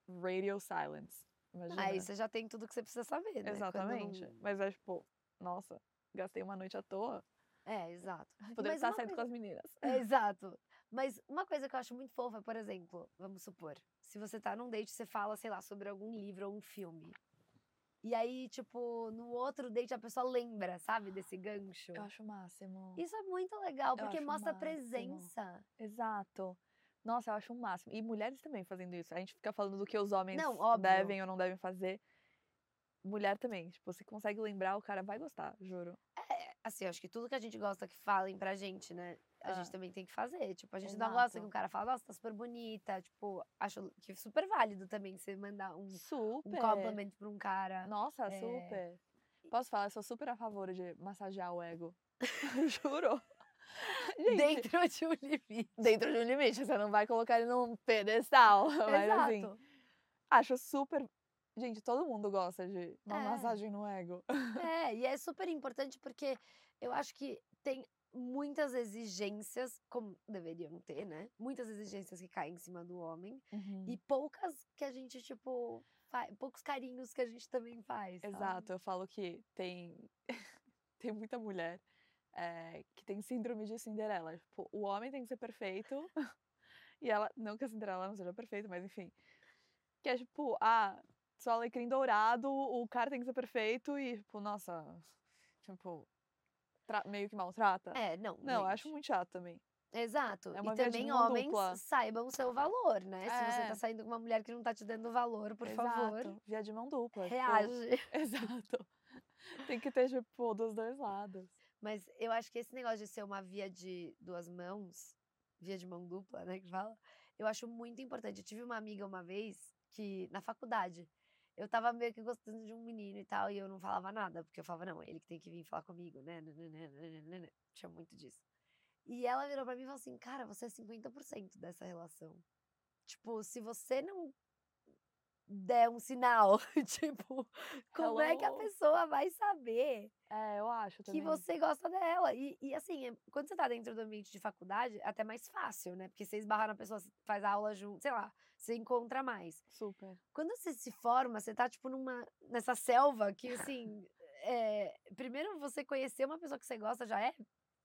radio silence. Imagina. Aí você já tem tudo que você precisa saber, né? Exatamente. Mas é tipo, nossa, gastei uma noite à toa. É, exato. Poderia Mas estar saindo com coisa- as meninas. É, exato. Mas uma coisa que eu acho muito fofa, por exemplo, vamos supor, se você tá num date, você fala, sei lá, sobre algum livro ou um filme. E aí, tipo, no outro date a pessoa lembra, sabe, desse gancho. Eu acho o máximo. Isso é muito legal, Eu porque mostra presença. Exato. Nossa, eu acho o máximo. E mulheres também fazendo isso. A gente fica falando do que os homens Não, devem ou não devem fazer. Mulher também. Tipo, você consegue lembrar, o cara vai gostar, juro. Assim, eu acho que tudo que a gente gosta que falem pra gente, né? A Ah. gente também tem que fazer. Tipo, a gente não gosta que Exato. um cara fala, nossa, tá super bonita. Tipo, acho que é super válido também você mandar um, um Super. compliment pra um cara. Nossa, É. super. Posso falar, eu sou super a favor de massagear o ego. juro. Gente, Dentro de um limite. dentro de um limite. Você não vai colocar ele num pedestal. Mas assim, Exato. acho super. Gente, todo mundo gosta de uma É. massagem no ego. É, e é super importante porque eu acho que tem muitas exigências, como deveriam ter, né? Muitas exigências que caem em cima do homem e poucas que a gente, tipo, faz, poucos carinhos que a gente também faz. sabe? Exato, eu falo que tem, tem muita mulher eh, que tem síndrome de Cinderela. Tipo, o homem tem que ser perfeito e ela, não que a Cinderela não seja perfeita, mas enfim. Que é tipo, ah, só alecrim dourado, o cara tem que ser perfeito e, tipo, nossa, tipo, meio que maltrata. É, não. não, eu acho gente. muito chato também. Exato. é e também homens dupla. saibam o seu valor, né? Se você É. tá saindo com uma mulher que não tá te dando valor, por favor, Exato, via de mão dupla. tipo, reage. exato. Tem que ter, tipo, dos dois lados. Mas eu acho que esse negócio de ser uma via de duas mãos, via de mão dupla, né, que fala, eu acho muito importante. Eu tive uma amiga uma vez que, na faculdade, eu tava meio que gostando de um menino e tal, e eu não falava nada, porque eu falava, não, ele que tem que vir falar comigo, né, nananana, tinha muito disso. E ela virou pra mim e falou assim, cara, você é 50% dessa relação. Tipo, se você não der um sinal, tipo, como é que a Hello? pessoa vai saber É, eu acho que também. você gosta dela. E, e assim, é- quando você tá dentro do ambiente de faculdade, é até mais fácil, né? Porque você esbarra na pessoa, faz a aula junto, sei lá, você encontra mais. Super. Quando você se forma, você tá, tipo, numa, nessa selva que, assim, é, primeiro você conhecer uma pessoa que você gosta já é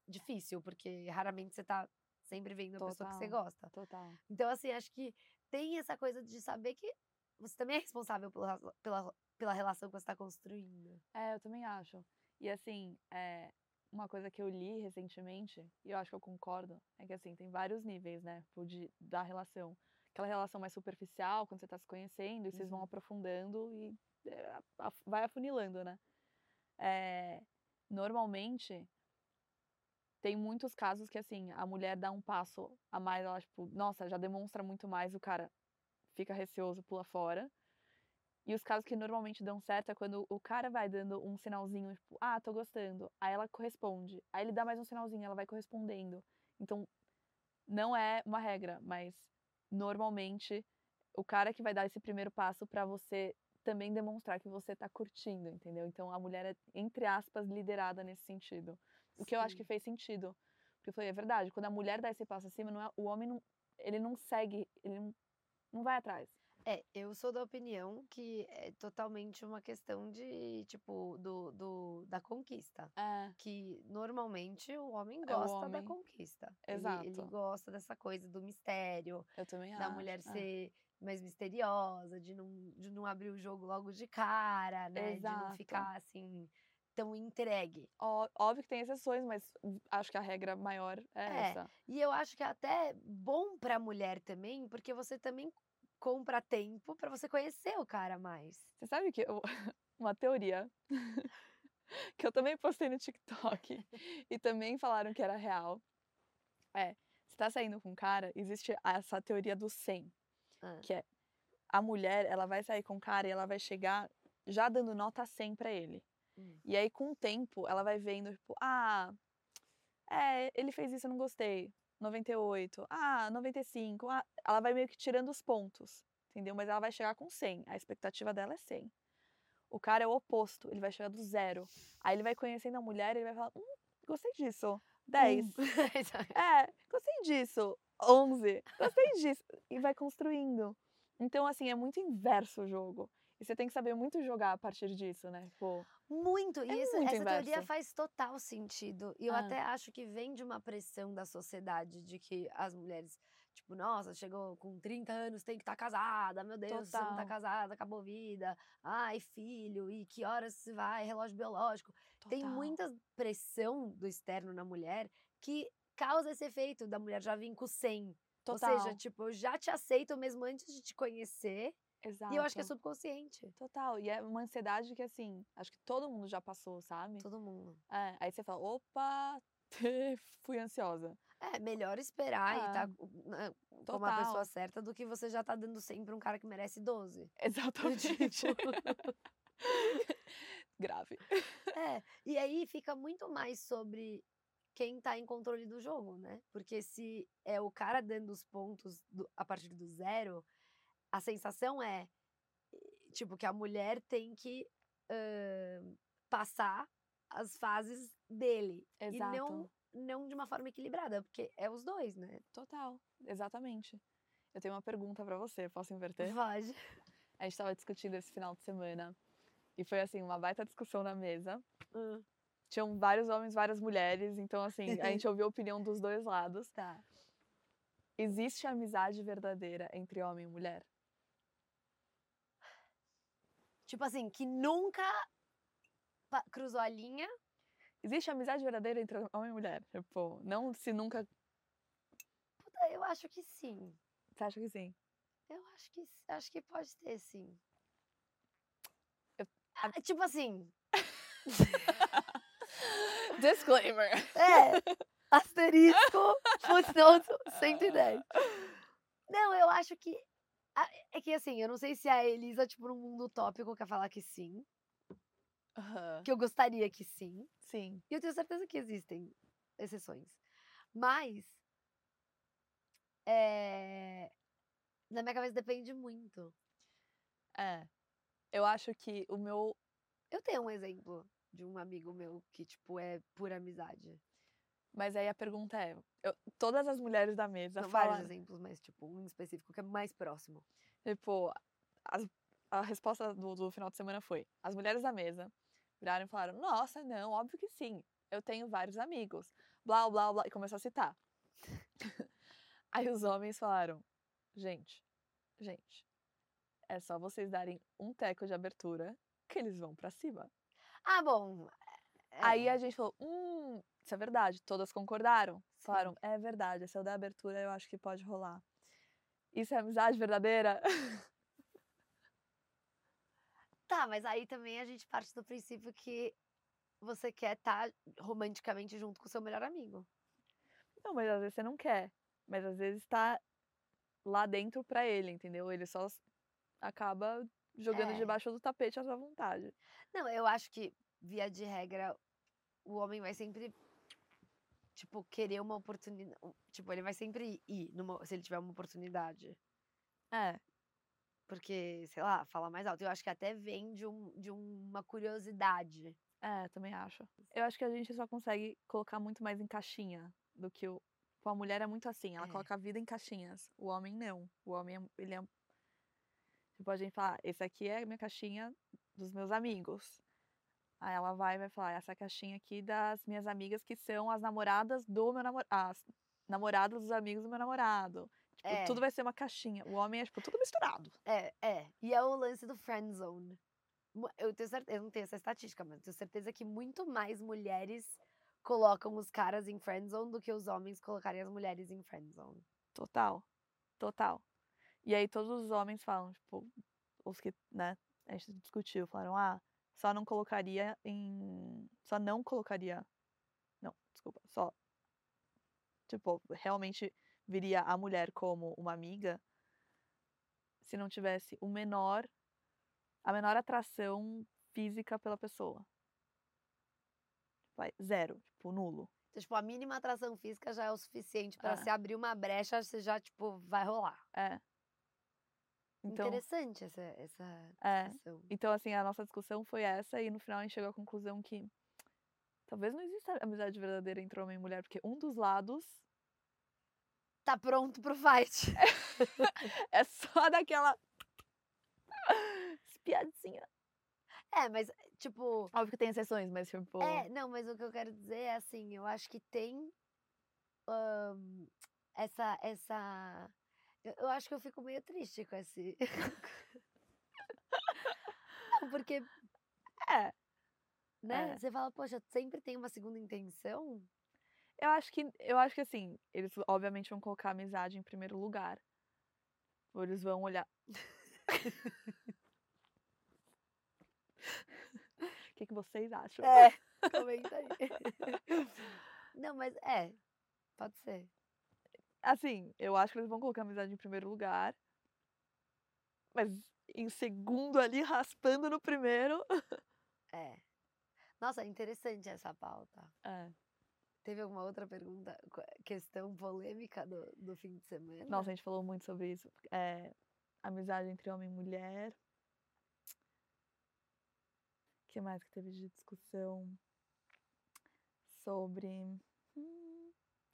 difícil, porque raramente você tá sempre vendo a pessoa que você Total. gosta. Total. Então, assim, acho que tem essa coisa de saber que você também é responsável pela, pela, pela relação que você tá construindo. É, eu também acho. E assim, é, uma coisa que eu li recentemente, e eu acho que eu concordo, é que assim, tem vários níveis, né, tipo, de, da relação. Aquela relação mais superficial, quando você tá se conhecendo, e vocês vão Uhum. aprofundando e é, vai afunilando, né? É, normalmente, tem muitos casos que, assim, a mulher dá um passo a mais, ela, tipo, nossa, já demonstra muito mais, o cara fica receoso, pula fora. E os casos que normalmente dão certo é quando o cara vai dando um sinalzinho, tipo, ah, tô gostando. Aí ela corresponde. Aí ele dá mais um sinalzinho, ela vai correspondendo. Então, não é uma regra, mas normalmente o cara que vai dar esse primeiro passo pra você também demonstrar que você tá curtindo, entendeu? Então a mulher é, entre aspas, liderada nesse sentido. O que eu acho que Sim. fez sentido. Porque eu falei, é verdade, quando a mulher dá esse passo acima, não é, o homem não, ele não segue, ele não, não vai atrás. É, eu sou da opinião que é totalmente uma questão de, tipo, do, do, da conquista. É. Que normalmente o homem É, o gosta da homem- conquista. Ele- Ele, Exato. gosta dessa coisa do mistério, Eu também da acho. mulher é. ser mais misteriosa, de não, de não abrir o jogo logo de cara, né? De não Exato. ficar assim tão entregue. Ó- Óbvio que tem exceções, mas acho que a regra maior é, É. essa. E eu acho que é até bom pra mulher também, porque você também compra tempo pra você conhecer o cara mais. Você sabe que eu- uma teoria que eu também postei no TikTok e também falaram que era real. É, você tá saindo com um cara, existe essa teoria do 100, Ah. que é a mulher, ela vai sair com o cara e ela vai chegar já dando nota 100 pra ele. Hum. E aí com o tempo ela vai vendo, tipo, ah, é, ele fez isso, eu não gostei. 98, ah, 95, ah, ela vai meio que tirando os pontos, entendeu? Mas ela vai chegar com 100, a expectativa dela é 100. O cara é o oposto, ele vai chegar do zero. Aí ele vai conhecendo a mulher e ele vai falar, hum, gostei disso, 10. Um. É, gostei disso, 11, gostei disso. E vai construindo. Então, assim, é muito inverso o jogo. E você tem que saber muito jogar a partir disso, né? Pô, Muito. E É isso- muito essa teoria faz total sentido. E eu Ah. até acho que vem de uma pressão da sociedade de que as mulheres, tipo, nossa, chegou com 30 anos, tem que estar casada, meu Deus, se você não tá Total. casada, acabou a vida. Ai, filho, e que horas se vai, relógio biológico. Tem total. muita pressão do externo na mulher que causa esse efeito da mulher já vir com 100. Total. Ou seja, tipo, eu já te aceito mesmo antes de te conhecer. Exato. E eu acho que é subconsciente. Total. E é uma ansiedade que, assim, acho que todo mundo já passou, sabe? Todo mundo. É, aí você fala, opa, fui ansiosa. É, melhor esperar e É. tá com né, com uma Total. pessoa certa do que você já tá dando sempre um cara que merece 12. Exatamente. Tipo. Grave. É, e aí fica muito mais sobre quem tá em controle do jogo, né? Porque se é o cara dando os pontos do- a partir do zero, a sensação é, eh, tipo, que a mulher tem que ahn, passar as fases dele. Exato. E não, não de uma forma equilibrada, porque é os dois, né? Total. Exatamente. Eu tenho uma pergunta pra você, posso inverter? Pode. A gente tava discutindo esse final de semana. E foi assim, uma baita discussão na mesa. Hum, Tinham vários homens, várias mulheres, então assim, a gente ouviu a opinião dos dois lados. tá. Existe amizade verdadeira entre homem e mulher? Tipo assim, que nunca cruzou a linha. Existe amizade verdadeira entre homem e mulher? Tipo, não se nunca. Puta, eu acho que sim. Você acha que sim? Eu acho que acho que pode ter, sim. Eu- Ah, tipo assim. Disclaimer! É. Asterisco, footnote 110. Não, eu acho que. A- É que assim, eu não sei se a Elisa, tipo, no mundo utópico, quer falar que sim. Que eu gostaria que sim. Sim. E eu tenho certeza que existem exceções. Mas. É... Na minha cabeça depende muito. É. Eu acho que o meu. Eu tenho um exemplo de um amigo meu que, tipo, é pura amizade. Mas aí a pergunta é: eu- todas as mulheres da mesa São vários falam. exemplos, mas, tipo, um específico que é mais próximo. Tipo, as- a resposta do, do final de semana foi: as mulheres da mesa viraram e falaram: Nossa, não, óbvio que sim. Eu tenho vários amigos. Blá, blá, blá. E começou a citar. Aí os homens falaram: Gente, gente, é só vocês darem um teco de abertura que eles vão pra cima. Ah, bom. é, Aí a gente falou: Hum, isso é verdade. Todas concordaram. Falaram: É verdade, se eu der abertura, eu acho que pode rolar. Isso é amizade verdadeira? Tá, mas aí também a gente parte do princípio que você quer estar romanticamente junto com o seu melhor amigo. Não, mas às vezes você não quer. Mas às vezes tá lá dentro pra ele, entendeu? Ele só acaba jogando É. debaixo do tapete à sua vontade. Não, eu acho que, via de regra, o homem vai sempre, tipo, querer uma oportunidade. Tipo, ele vai sempre ir numa- se ele tiver uma oportunidade. É, Porque, sei lá, fala mais alto. Eu acho que até vem de, um, de uma curiosidade. é, também acho. Eu acho que a gente só consegue colocar muito mais em caixinha do que o. A mulher é muito assim, ela É. coloca a vida em caixinhas. O homem não. O homem, é- ele é. Tipo, a gente fala, esse aqui é a minha caixinha dos meus amigos. Aí ela vai e vai falar, essa caixinha aqui das minhas amigas que são as namoradas do meu namorado. As namoradas dos amigos do meu namorado. Tipo, É. tudo vai ser uma caixinha. O homem é, tipo, tudo misturado. É, é. E é o lance do friend zone. Eu tenho certeza, eu não tenho essa estatística, mas eu tenho certeza que muito mais mulheres colocam os caras em friend zone do que os homens colocarem as mulheres em friend zone. Total. Total. E aí todos os homens falam, tipo, os que, né, a gente discutiu, falaram, ah, só não colocaria em. Só não colocaria. Não, desculpa, só. Tipo, realmente viria a mulher como uma amiga se não tivesse o menor. a menor atração física pela pessoa. Zero, tipo, nulo. Então, tipo, a mínima atração física já é o suficiente pra É. se abrir uma brecha, você já, tipo, vai rolar. É. Então, Interessante essa, essa É. discussão. Então, assim, a nossa discussão foi essa, e no final a gente chegou à conclusão que talvez não exista amizade verdadeira entre homem e mulher, porque um dos lados Tá pronto pro fight. é só daquela espiadinha. É, mas, tipo. Óbvio que tem exceções, mas tipo. É, não, mas o que eu quero dizer é assim, eu acho que tem ahn, essa, essa. Eu, eu acho que eu fico meio triste com esse. não, porque, É. né? É. Você fala, poxa, sempre tem uma segunda intenção. Eu acho que. Eu acho que assim, eles obviamente vão colocar a amizade em primeiro lugar. Ou eles vão olhar. O que, que vocês acham? É, comenta aí. Não, mas é, pode ser. Assim, eu acho que eles vão colocar a amizade em primeiro lugar. Mas em segundo ali, raspando no primeiro. É. Nossa, é interessante essa pauta. É. Teve alguma outra pergunta, qu- questão polêmica do, do fim de semana? Nossa, a gente falou muito sobre isso. É, amizade entre homem e mulher. O que mais que teve de discussão? Sobre.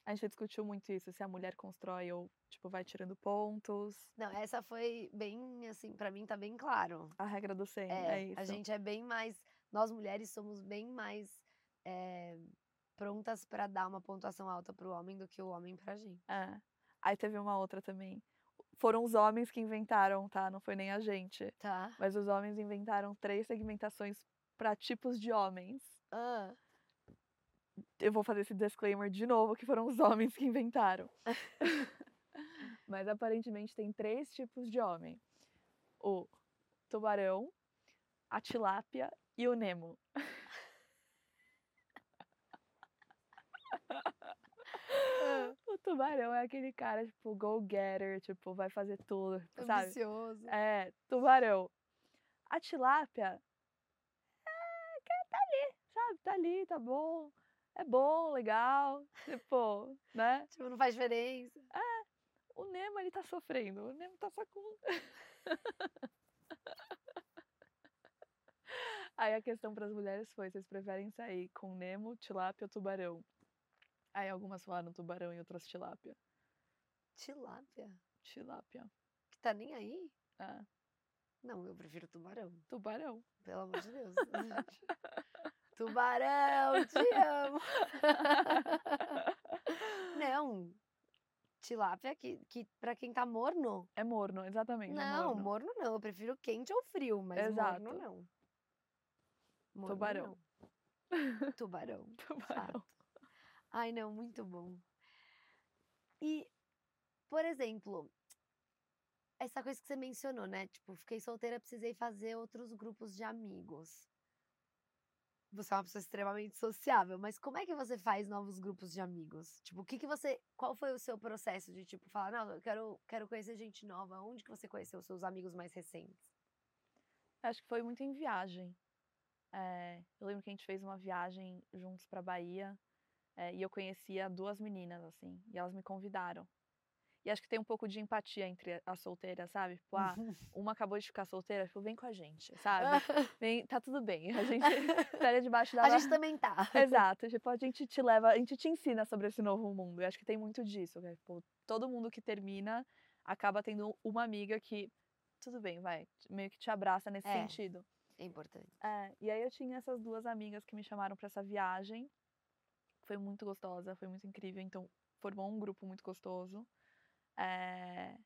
A gente discutiu muito isso, se a mulher constrói ou, tipo, vai tirando pontos. Não, essa foi bem, assim, pra mim tá bem claro. A regra do 100, É, é, isso. a gente é bem mais, nós mulheres somos bem mais é, prontas pra dar uma pontuação alta pro homem do que o homem pra gente. É. Aí teve uma outra também. Foram os homens que inventaram, tá? Não foi nem a gente. Tá? Mas os homens inventaram três segmentações para tipos de homens. Ah, Eu vou fazer esse disclaimer de novo, que foram os homens que inventaram. Mas aparentemente tem três tipos de homem: o tubarão, a tilápia e o Nemo. O tubarão é aquele cara, tipo, go-getter, tipo, vai fazer tudo, sabe? ambicioso. É, tubarão. A tilápia é, tá ali, sabe? Tá ali, tá bom. É bom, legal. Tipo, né? Tipo, não faz diferença. O Nemo, ele tá sofrendo. O Nemo tá com. Aí a questão para as mulheres foi: vocês preferem sair com Nemo, tilápia ou tubarão? Aí algumas falaram tubarão e outras tilápia. Tilápia. Tilápia. Que tá nem aí? Ah, Não, eu prefiro tubarão. tubarão. Pelo amor de Deus. tubarão, te amo. não. Tilápia que, que pra quem tá morno. É morno, exatamente. é Não, morno. morno não. Eu prefiro quente ou frio, mas Exato. morno não. Morno Tubarão. não. Tubarão. Tubarão. Fato. Ai, não, muito bom. E, por exemplo, essa coisa que você mencionou, né? Tipo, fiquei solteira, precisei fazer outros grupos de amigos. Você é uma pessoa extremamente sociável, mas como é que você faz novos grupos de amigos? Tipo, o que que você, qual foi o seu processo de tipo falar, não, eu quero, quero conhecer gente nova. Onde que você conheceu os seus amigos mais recentes? Acho que foi muito em viagem. É, eu lembro que a gente fez uma viagem juntos pra Bahia é, e eu conhecia duas meninas, assim, e elas me convidaram. E acho que tem um pouco de empatia entre as solteiras, sabe? Tipo, ah, uma acabou de ficar solteira, tipo, vem com a gente, sabe? Vem, tá tudo bem, a gente estaria debaixo da A gente também tá. Exato, tipo, a gente te leva, a gente te ensina sobre esse novo mundo. Eu acho que tem muito disso, né? Tipo, todo mundo que termina acaba tendo uma amiga que, tudo bem, vai, meio que te abraça nesse É. sentido. É importante. É, e aí eu tinha essas duas amigas que me chamaram pra essa viagem. Foi muito gostosa, foi muito incrível, então formou um grupo muito gostoso. É...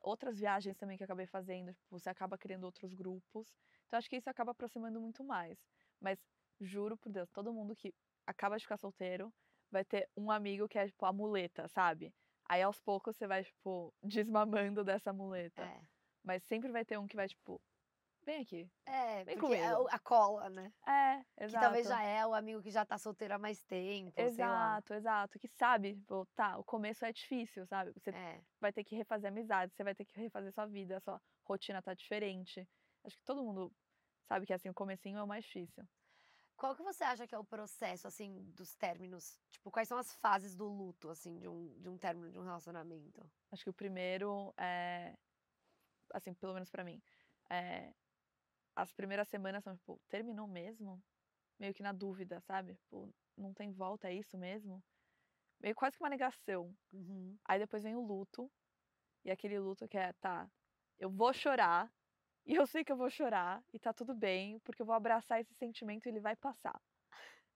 Outras viagens também que eu acabei fazendo, tipo, você acaba criando outros grupos. Então acho que isso acaba aproximando muito mais. Mas juro por Deus, todo mundo que acaba de ficar solteiro vai ter um amigo que é, tipo, a muleta, sabe? Aí aos poucos você vai, tipo, desmamando dessa muleta. É. Mas sempre vai ter um que vai, tipo, vem aqui. É, Vem porque é comigo. o- a cola, né? É, exato. Que talvez já é o amigo que já tá solteiro há mais tempo. Exato, exato. Que sabe, tipo, tá, o começo é difícil, sabe? Você É, vai ter que refazer amizade, você vai ter que refazer sua vida, sua rotina tá diferente. Acho que todo mundo sabe que assim, o comecinho é o mais difícil. Qual que você acha que é o processo, assim, dos términos? Tipo, quais são as fases do luto, assim, de um, de um término de um relacionamento? Acho que o primeiro é, assim, pelo menos pra mim, é, as primeiras semanas são, tipo, terminou mesmo? Meio que na dúvida, sabe? Tipo, não tem volta, é isso mesmo? Meio quase que uma negação. Uhum. Aí depois vem o luto, e aquele luto que é, tá, eu vou chorar, e eu sei que eu vou chorar, e tá tudo bem, porque eu vou abraçar esse sentimento e ele vai passar.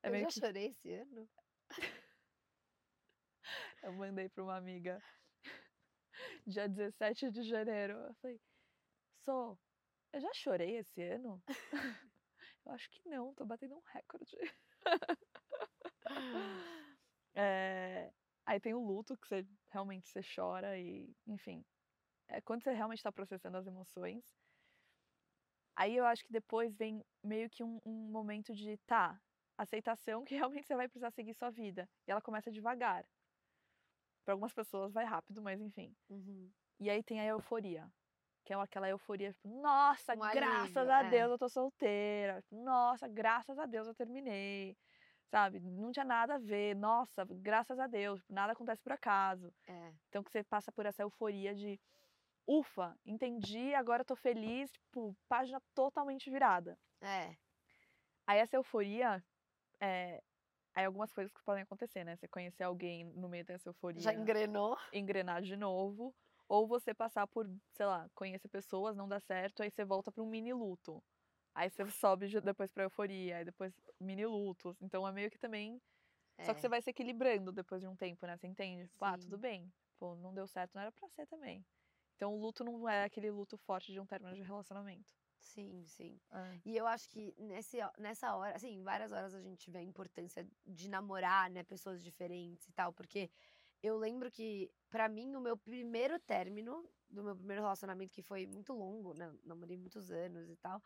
É eu já que chorei esse ano. eu mandei pra uma amiga dia 17 de janeiro. Eu falei, Sou, eu já chorei esse ano? eu acho que não, tô batendo um recorde. É, aí tem o luto, que você realmente você chora e, enfim, é quando você realmente está processando as emoções. Aí eu acho que depois vem meio que um, um momento de, tá, aceitação que realmente você vai precisar seguir sua vida. E ela começa devagar. Para algumas pessoas vai rápido, mas enfim. Uhum. E aí tem a euforia. Que é aquela euforia, tipo, nossa, Um graças alívio, a é. Deus eu tô solteira. Nossa, graças a Deus eu terminei. Sabe? Não tinha nada a ver. Nossa, graças a Deus. tipo, Nada acontece por acaso. É. Então que você passa por essa euforia de ufa, entendi, agora eu tô feliz, tipo, página totalmente virada. É. Aí essa euforia, é, aí algumas coisas que podem acontecer, né? Você conhecer alguém no meio dessa euforia, Já engrenou. engrenar de novo, ou você passar por, sei lá, conhecer pessoas, não dá certo, aí você volta para um mini luto. Aí você sobe de- depois pra euforia, aí depois mini lutos. Então é meio que também. Só que É. você vai se equilibrando depois de um tempo, né? Você entende? Tipo, ah, tudo bem. Pô, não deu certo, não era pra ser também. Então o luto não é aquele luto forte de um término de relacionamento. Sim, sim. É. E eu acho que nesse, nessa hora, assim, várias horas a gente vê a importância de namorar, né, pessoas diferentes e tal, porque eu lembro que, pra mim, o meu primeiro término do meu primeiro relacionamento, que foi muito longo, né, namorei muitos anos e tal,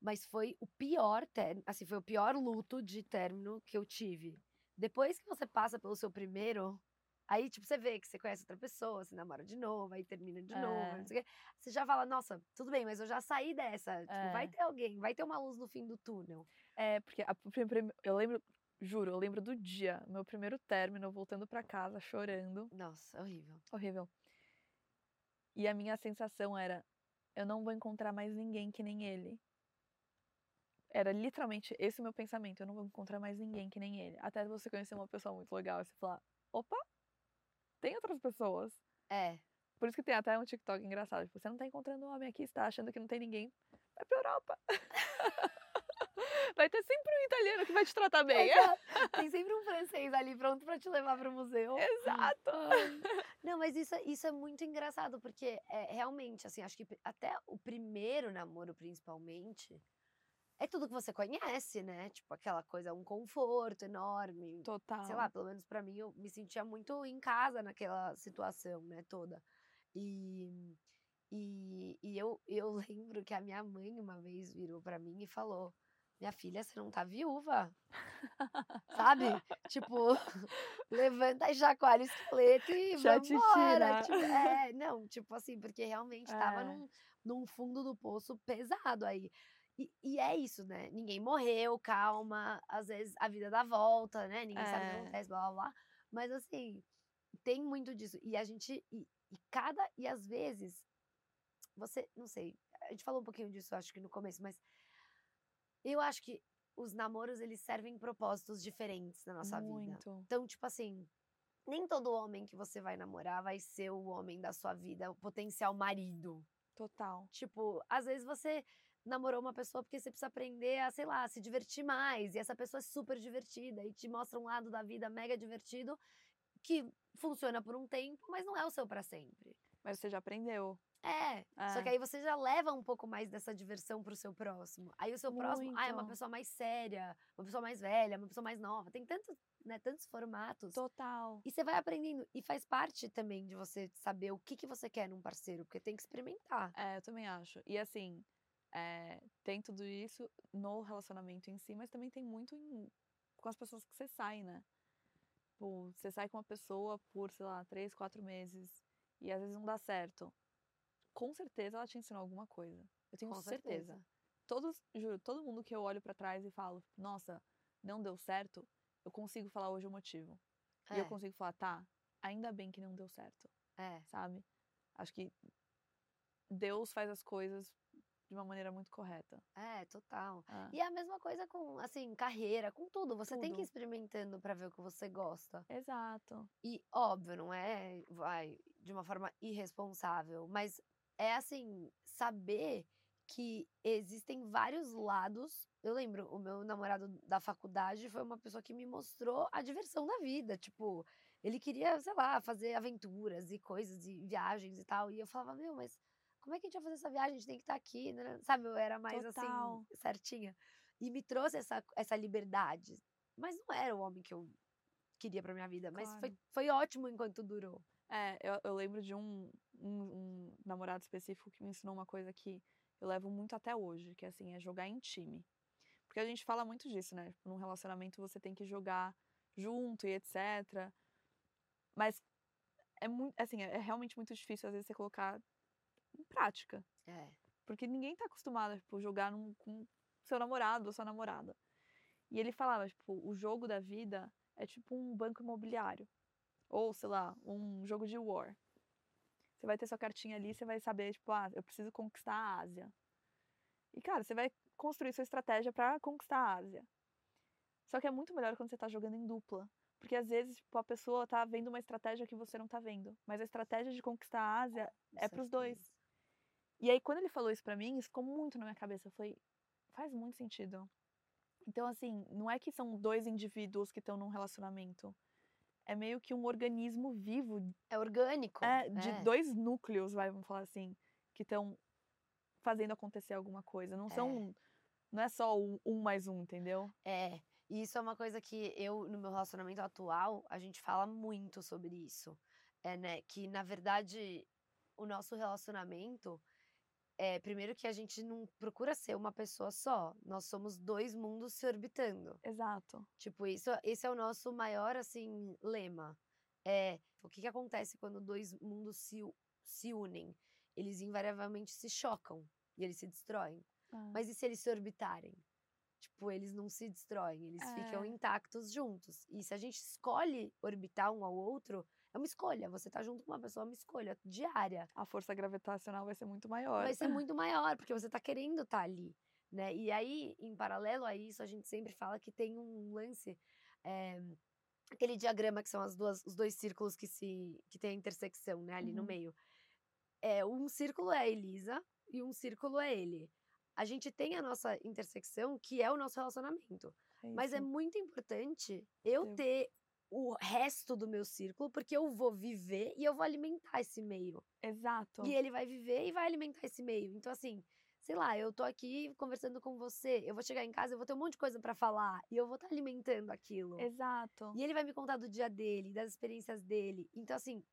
mas foi o pior término, assim, foi o pior luto de término que eu tive. Depois que você passa pelo seu primeiro, aí, tipo, você vê que você conhece outra pessoa, se namora de novo, aí termina de novo, É. não sei o quê. Você já fala, nossa, tudo bem, mas eu já saí dessa. Tipo, vai É. ter alguém, vai ter uma luz no fim do túnel. É, porque a eu lembro, juro, eu lembro do dia, meu primeiro término, voltando pra casa, chorando. Nossa, horrível. Horrível. E a minha sensação era: eu não vou encontrar mais ninguém que nem ele. Era literalmente esse o meu pensamento: eu não vou encontrar mais ninguém que nem ele. Até você conhecer uma pessoa muito legal e você falar: opa, tem outras pessoas. É, Por isso que tem até um TikTok engraçado. Tipo, você não tá encontrando um homem aqui, você tá achando que não tem ninguém. Vai pra Europa. vai ter sempre um italiano que vai te tratar bem. Exato. Tem sempre um francês ali pronto pra te levar pro museu. Exato. Não, mas isso, é- isso é muito engraçado, porque é, realmente, assim, acho que até o primeiro namoro, principalmente, é tudo que você conhece, né? Tipo, aquela coisa, um conforto enorme. Total. sei lá, pelo menos pra mim, eu me sentia muito em casa naquela situação, né, toda. E, e, e eu, eu lembro que a minha mãe uma vez virou pra mim e falou: Minha filha, você não tá viúva. Sabe? Tipo, levanta e chacoalha o esqueleto e Já te vambora. Tipo, é, não, tipo assim, porque realmente tava É. num, num fundo do poço pesado aí. E, e é isso, né? Ninguém morreu, calma. Às vezes a vida dá volta, né? Ninguém sabe o que É. acontece, blá blá blá. Mas assim, tem muito disso. E a gente. E, e cada. E às vezes, você. Não sei. A gente falou um pouquinho disso, acho que no começo, mas. Eu acho que os namoros, eles servem propósitos diferentes na nossa vida. Muito. Então, tipo assim, nem todo homem que você vai namorar vai ser o homem da sua vida, o potencial marido. Total. Tipo, às vezes você namorou uma pessoa porque você precisa aprender a, sei lá, se divertir mais. E essa pessoa é super divertida e te mostra um lado da vida mega divertido. que funciona por um tempo, mas não é o seu para sempre. Mas você já aprendeu. É, só que É. aí você já leva um pouco mais dessa diversão pro seu próximo. Aí o seu próximo, ah, é uma pessoa mais séria, uma pessoa mais velha, uma pessoa mais nova. Tem tantos, né, tantos formatos. Total. E você vai aprendendo. E faz parte também de você saber o que, que você quer num parceiro, porque tem que experimentar. É, eu também acho. E assim, é, tem tudo isso no relacionamento em si, mas também tem muito em- com as pessoas que você sai, né? Tipo, você sai com uma pessoa por, sei lá, três, quatro meses e às vezes não dá certo. Com certeza ela te ensinou alguma coisa. Eu tenho Com certeza. certeza. Todos, juro, todo mundo que eu olho pra trás e falo, nossa, não deu certo, eu consigo falar hoje o motivo. E eu É, consigo falar, tá, ainda bem que não deu certo, é. sabe? Acho que Deus faz as coisas de uma maneira muito correta. É, total. Ah, E é a mesma coisa com, assim, carreira, com tudo. Você tem que ir Tudo. experimentando pra ver o que você gosta. Exato. E, óbvio, não é, vai, de uma forma irresponsável, mas é assim, saber que existem vários lados. Eu lembro, o meu namorado da faculdade foi uma pessoa que me mostrou a diversão da vida. Tipo, ele queria, sei lá, fazer aventuras e coisas e viagens e tal. E eu falava, meu, mas como é que a gente vai fazer essa viagem? A gente tem que estar aqui, né? Sabe, eu era mais Total. assim, certinha. E me trouxe essa, essa liberdade. Mas não era o homem que eu queria pra minha vida. Mas foi, Claro. foi ótimo enquanto durou. É, eu, eu lembro de um, um, um namorado específico que me ensinou uma coisa que eu levo muito até hoje, que assim, é jogar em time. Porque a gente fala muito disso, né? Tipo, num relacionamento você tem que jogar junto e etc. Mas é muito, assim, é realmente muito difícil às vezes você colocar em prática. É. Porque ninguém tá acostumado, tipo, jogar num, com seu namorado ou sua namorada. E ele falava, tipo, o jogo da vida é tipo um banco imobiliário. Ou, sei lá, um jogo de war. Você vai ter sua cartinha ali, você vai saber, tipo, ah, eu preciso conquistar a Ásia. E, cara, você vai construir sua estratégia pra conquistar a Ásia. Só que é muito melhor quando você tá jogando em dupla. Porque às vezes, tipo, a pessoa tá vendo uma estratégia que você não tá vendo. Mas a estratégia de conquistar a Ásia com é pros dois. E aí, quando ele falou isso pra mim, isso ficou muito na minha cabeça. Falei, faz muito sentido. Então, assim, não é que são dois indivíduos que estão num relacionamento. É meio que um organismo vivo É orgânico. é, de é. dois núcleos, vai, vamos falar assim, que estão fazendo acontecer alguma coisa. Não são. Não é só um, um mais um, entendeu? É, e isso é uma coisa que eu, no meu relacionamento atual, a gente fala muito sobre isso. É, né? Que, na verdade, o nosso relacionamento é, primeiro que a gente não procura ser uma pessoa só. Nós somos dois mundos se orbitando. Exato. Tipo, isso, esse é o nosso maior, assim, lema. É, o que, que acontece quando dois mundos se, se unem? Eles invariavelmente se chocam e eles se destroem. Ah, Mas e se eles se orbitarem? Tipo, eles não se destroem, eles ficam É. intactos juntos. E se a gente escolhe orbitar um ao outro, é uma escolha. Você tá junto com uma pessoa, é uma escolha diária. a força gravitacional vai ser muito maior. Vai ser muito maior, porque você tá querendo estar ali. Né? E aí, em paralelo a isso, a gente sempre fala que tem um lance. eh, aquele diagrama que são as duas, os dois círculos que se que tem a intersecção né, ali no Uhum. meio. É, um círculo é a Elisa e um círculo é ele. A gente tem a nossa intersecção, que é o nosso relacionamento. Mas é muito importante eu Eu- ter o resto do meu círculo, porque eu vou viver e eu vou alimentar esse meio. Exato. E ele vai viver e vai alimentar esse meio. Então, assim, sei lá, eu tô aqui conversando com você, eu vou chegar em casa, eu vou ter um monte de coisa pra falar e eu vou estar alimentando aquilo. Exato. E ele vai me contar do dia dele, das experiências dele. Então, assim,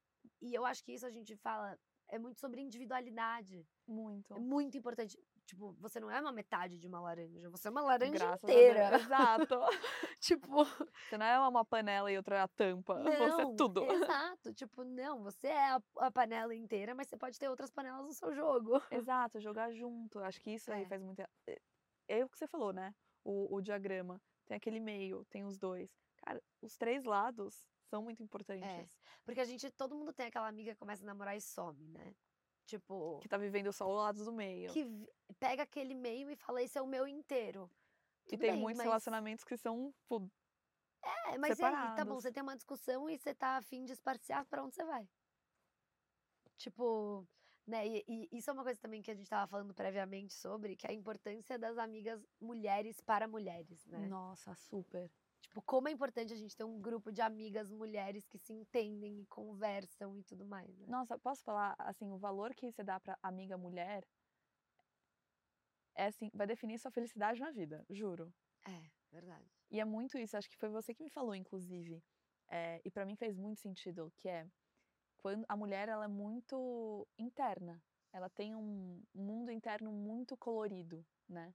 e eu acho que isso a gente fala é muito sobre individualidade. Muito. É muito importante. Tipo, você não é uma metade de uma laranja, você é uma laranja Graças inteira. Exato. tipo, Você não é uma panela e outra é a tampa. você não, é tudo. Exato. Tipo, não, você é a, a panela inteira, mas você pode ter outras panelas no seu jogo. Exato, jogar junto. Acho que isso aí É. faz muita. É é o que você falou, né? O, o diagrama. Tem aquele meio, tem os dois. Cara, os três lados são muito importantes. Porque a gente, todo mundo tem aquela amiga que começa a namorar e some, né? Tipo, Que tá vivendo só os lados do meio. que pega aquele meio e fala, esse é o meu inteiro. e Tudo tem bem, muitos mas- relacionamentos que são. É, mas e aí, tá bom, separados. você tem uma discussão e você tá afim de esparciar, pra onde você vai? Tipo, né, e, e isso é uma coisa também que a gente tava falando previamente sobre, que é a importância das amigas mulheres para mulheres, né? Nossa, super. Tipo, como é importante a gente ter um grupo de amigas mulheres que se entendem e conversam e tudo mais, né? Nossa, posso falar, assim, o valor que você dá pra amiga mulher é assim, vai definir sua felicidade na vida, juro. É, verdade. E é muito isso, acho que foi você que me falou, inclusive. É, e pra mim fez muito sentido, que é quando a mulher ela é muito interna, ela tem um mundo interno muito colorido, né?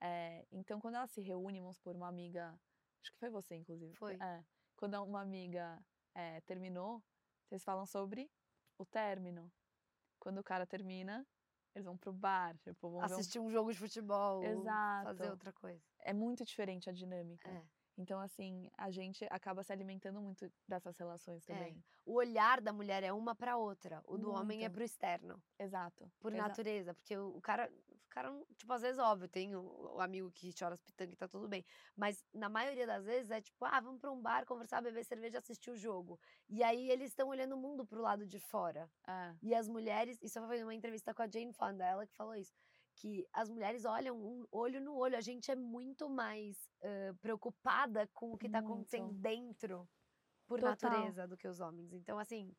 É, então quando ela se reúne, vamos por uma amiga, acho que foi você, inclusive. Foi. É, quando uma amiga é, terminou, vocês falam sobre o término. Quando o cara termina, eles vão pro bar, tipo, vão ver um- Assistir um jogo de futebol, Exato. fazer outra coisa. É muito diferente a dinâmica. É. Então, assim, a gente acaba se alimentando muito dessas relações também. O olhar da mulher é uma pra outra, o do homem é Muito. pro externo, Exato. por exa- natureza, porque o, cara, cara, não- tipo, às vezes, óbvio, tem o, o amigo que chora as pitangas e tá tudo bem, mas na maioria das vezes é tipo, ah, vamos pra um bar, conversar, beber cerveja, assistir o jogo. E aí eles estão olhando o mundo pro lado de fora. É, E as mulheres, isso foi numa entrevista com a Jane Fonda, ela que falou isso, que as mulheres olham um olho no olho, a gente é muito mais ãh, preocupada com o que tá acontecendo dentro, por Total. natureza, do que os homens. Então, assim,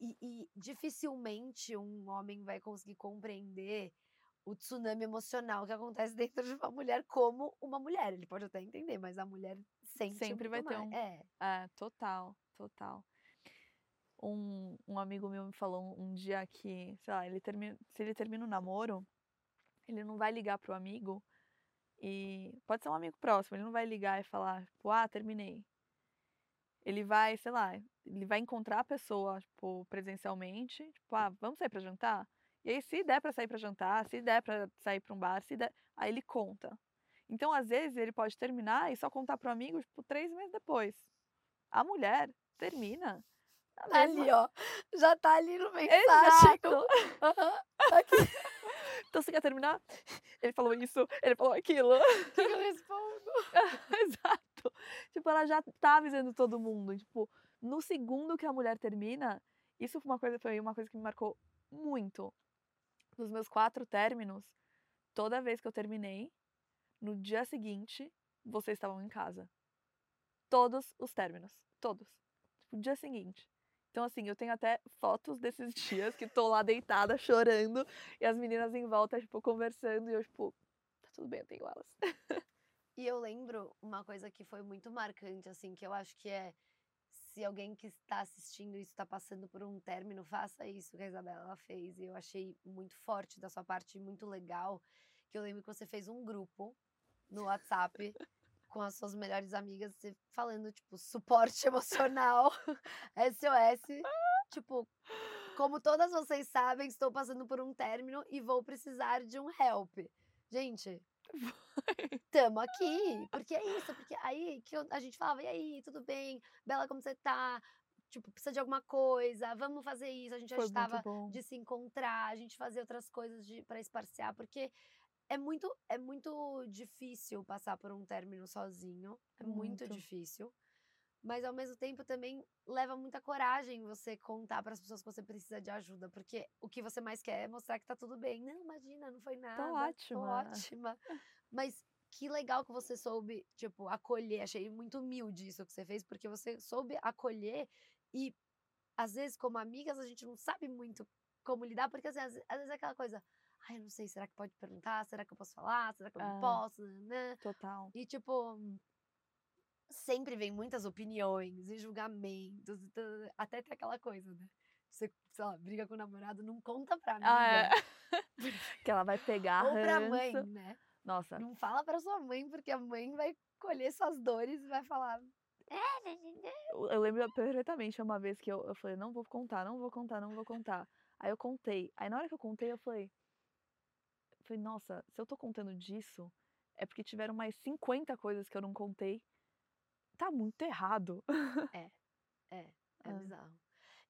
e, e dificilmente um homem vai conseguir compreender o tsunami emocional que acontece dentro de uma mulher como uma mulher. Ele pode até entender, mas a mulher sente Sempre vai muito ter mais. um- É, é, total, total. Um, um amigo meu me falou um dia que, sei lá, ele termina, se ele termina o namoro, ele não vai ligar pro amigo e pode ser um amigo próximo, ele não vai ligar e falar, tipo, ah, terminei. Ele vai, sei lá, ele vai encontrar a pessoa, tipo, presencialmente, tipo, ah, vamos sair pra jantar? E aí, se der pra sair pra jantar, se der pra sair pra um bar, se der, aí ele conta. Então, às vezes, ele pode terminar e só contar pro amigo, tipo, três meses depois. A mulher termina. na tá mesma- ali, ó. Já tá ali no mensagem. Exato. Aqui. Então, você quer terminar? Ele falou isso, ele falou aquilo. O que eu respondo? Exato. Tipo, ela já tá avisando todo mundo. Tipo, no segundo que a mulher termina, isso foi uma coisa, foi uma coisa que me marcou muito. Nos meus quatro términos, toda vez que eu terminei, no dia seguinte, vocês estavam em casa. Todos os términos. Todos. Tipo, dia seguinte. Então, assim, eu tenho até fotos desses dias que tô lá deitada, chorando, e as meninas em volta, tipo, conversando, e eu, tipo, tá tudo bem, eu tenho elas. E eu lembro uma coisa que foi muito marcante, assim, que eu acho que é se alguém que está assistindo isso está passando por um término, faça isso que a Isabela ela fez. E eu achei muito forte da sua parte, muito legal, que eu lembro que você fez um grupo no WhatsApp com as suas melhores amigas, você falando, tipo, suporte emocional, SOS, tipo, como todas vocês sabem, estou passando por um término e vou precisar de um help. Gente, tamo aqui. Porque é isso, porque aí que a gente falava, e aí, tudo bem? Bela, como você tá? Tipo, precisa de alguma coisa, vamos fazer isso. A gente Foi muito bom. de se encontrar, a gente fazia outras coisas para esparciar, porque é muito, é muito difícil passar por um término sozinho. É muito, Muito. difícil. Mas ao mesmo tempo também leva muita coragem você contar para as pessoas que você precisa de ajuda, porque o que você mais quer é mostrar que tá tudo bem. Não, imagina, não foi nada. Tô ótima." ótima. Mas que legal que você soube, tipo, acolher. Achei muito humilde isso que você fez, porque você soube acolher e às vezes como amigas a gente não sabe muito como lidar, porque assim, às, às vezes é aquela coisa, ai, eu não sei, será que pode perguntar? Será que eu posso falar? Será que eu não É. posso? Nanã. Total. E tipo, sempre vem muitas opiniões e julgamentos, e tudo, até tem aquela coisa, né? Você, sei lá, briga com o namorado, não conta pra amiga. Ah, é. que ela vai pegar Ou pra mãe, ranço. né? Nossa, Não fala pra sua mãe, porque a mãe vai colher suas dores e vai falar. É, eu eu lembro perfeitamente uma vez que eu, eu falei, não vou contar, não vou contar, não vou contar. Aí eu contei. Aí na hora que eu contei, eu falei, eu falei, nossa, se eu tô contando disso, é porque tiveram mais 50 coisas que eu não contei. Tá muito errado. É, é Ah. bizarro.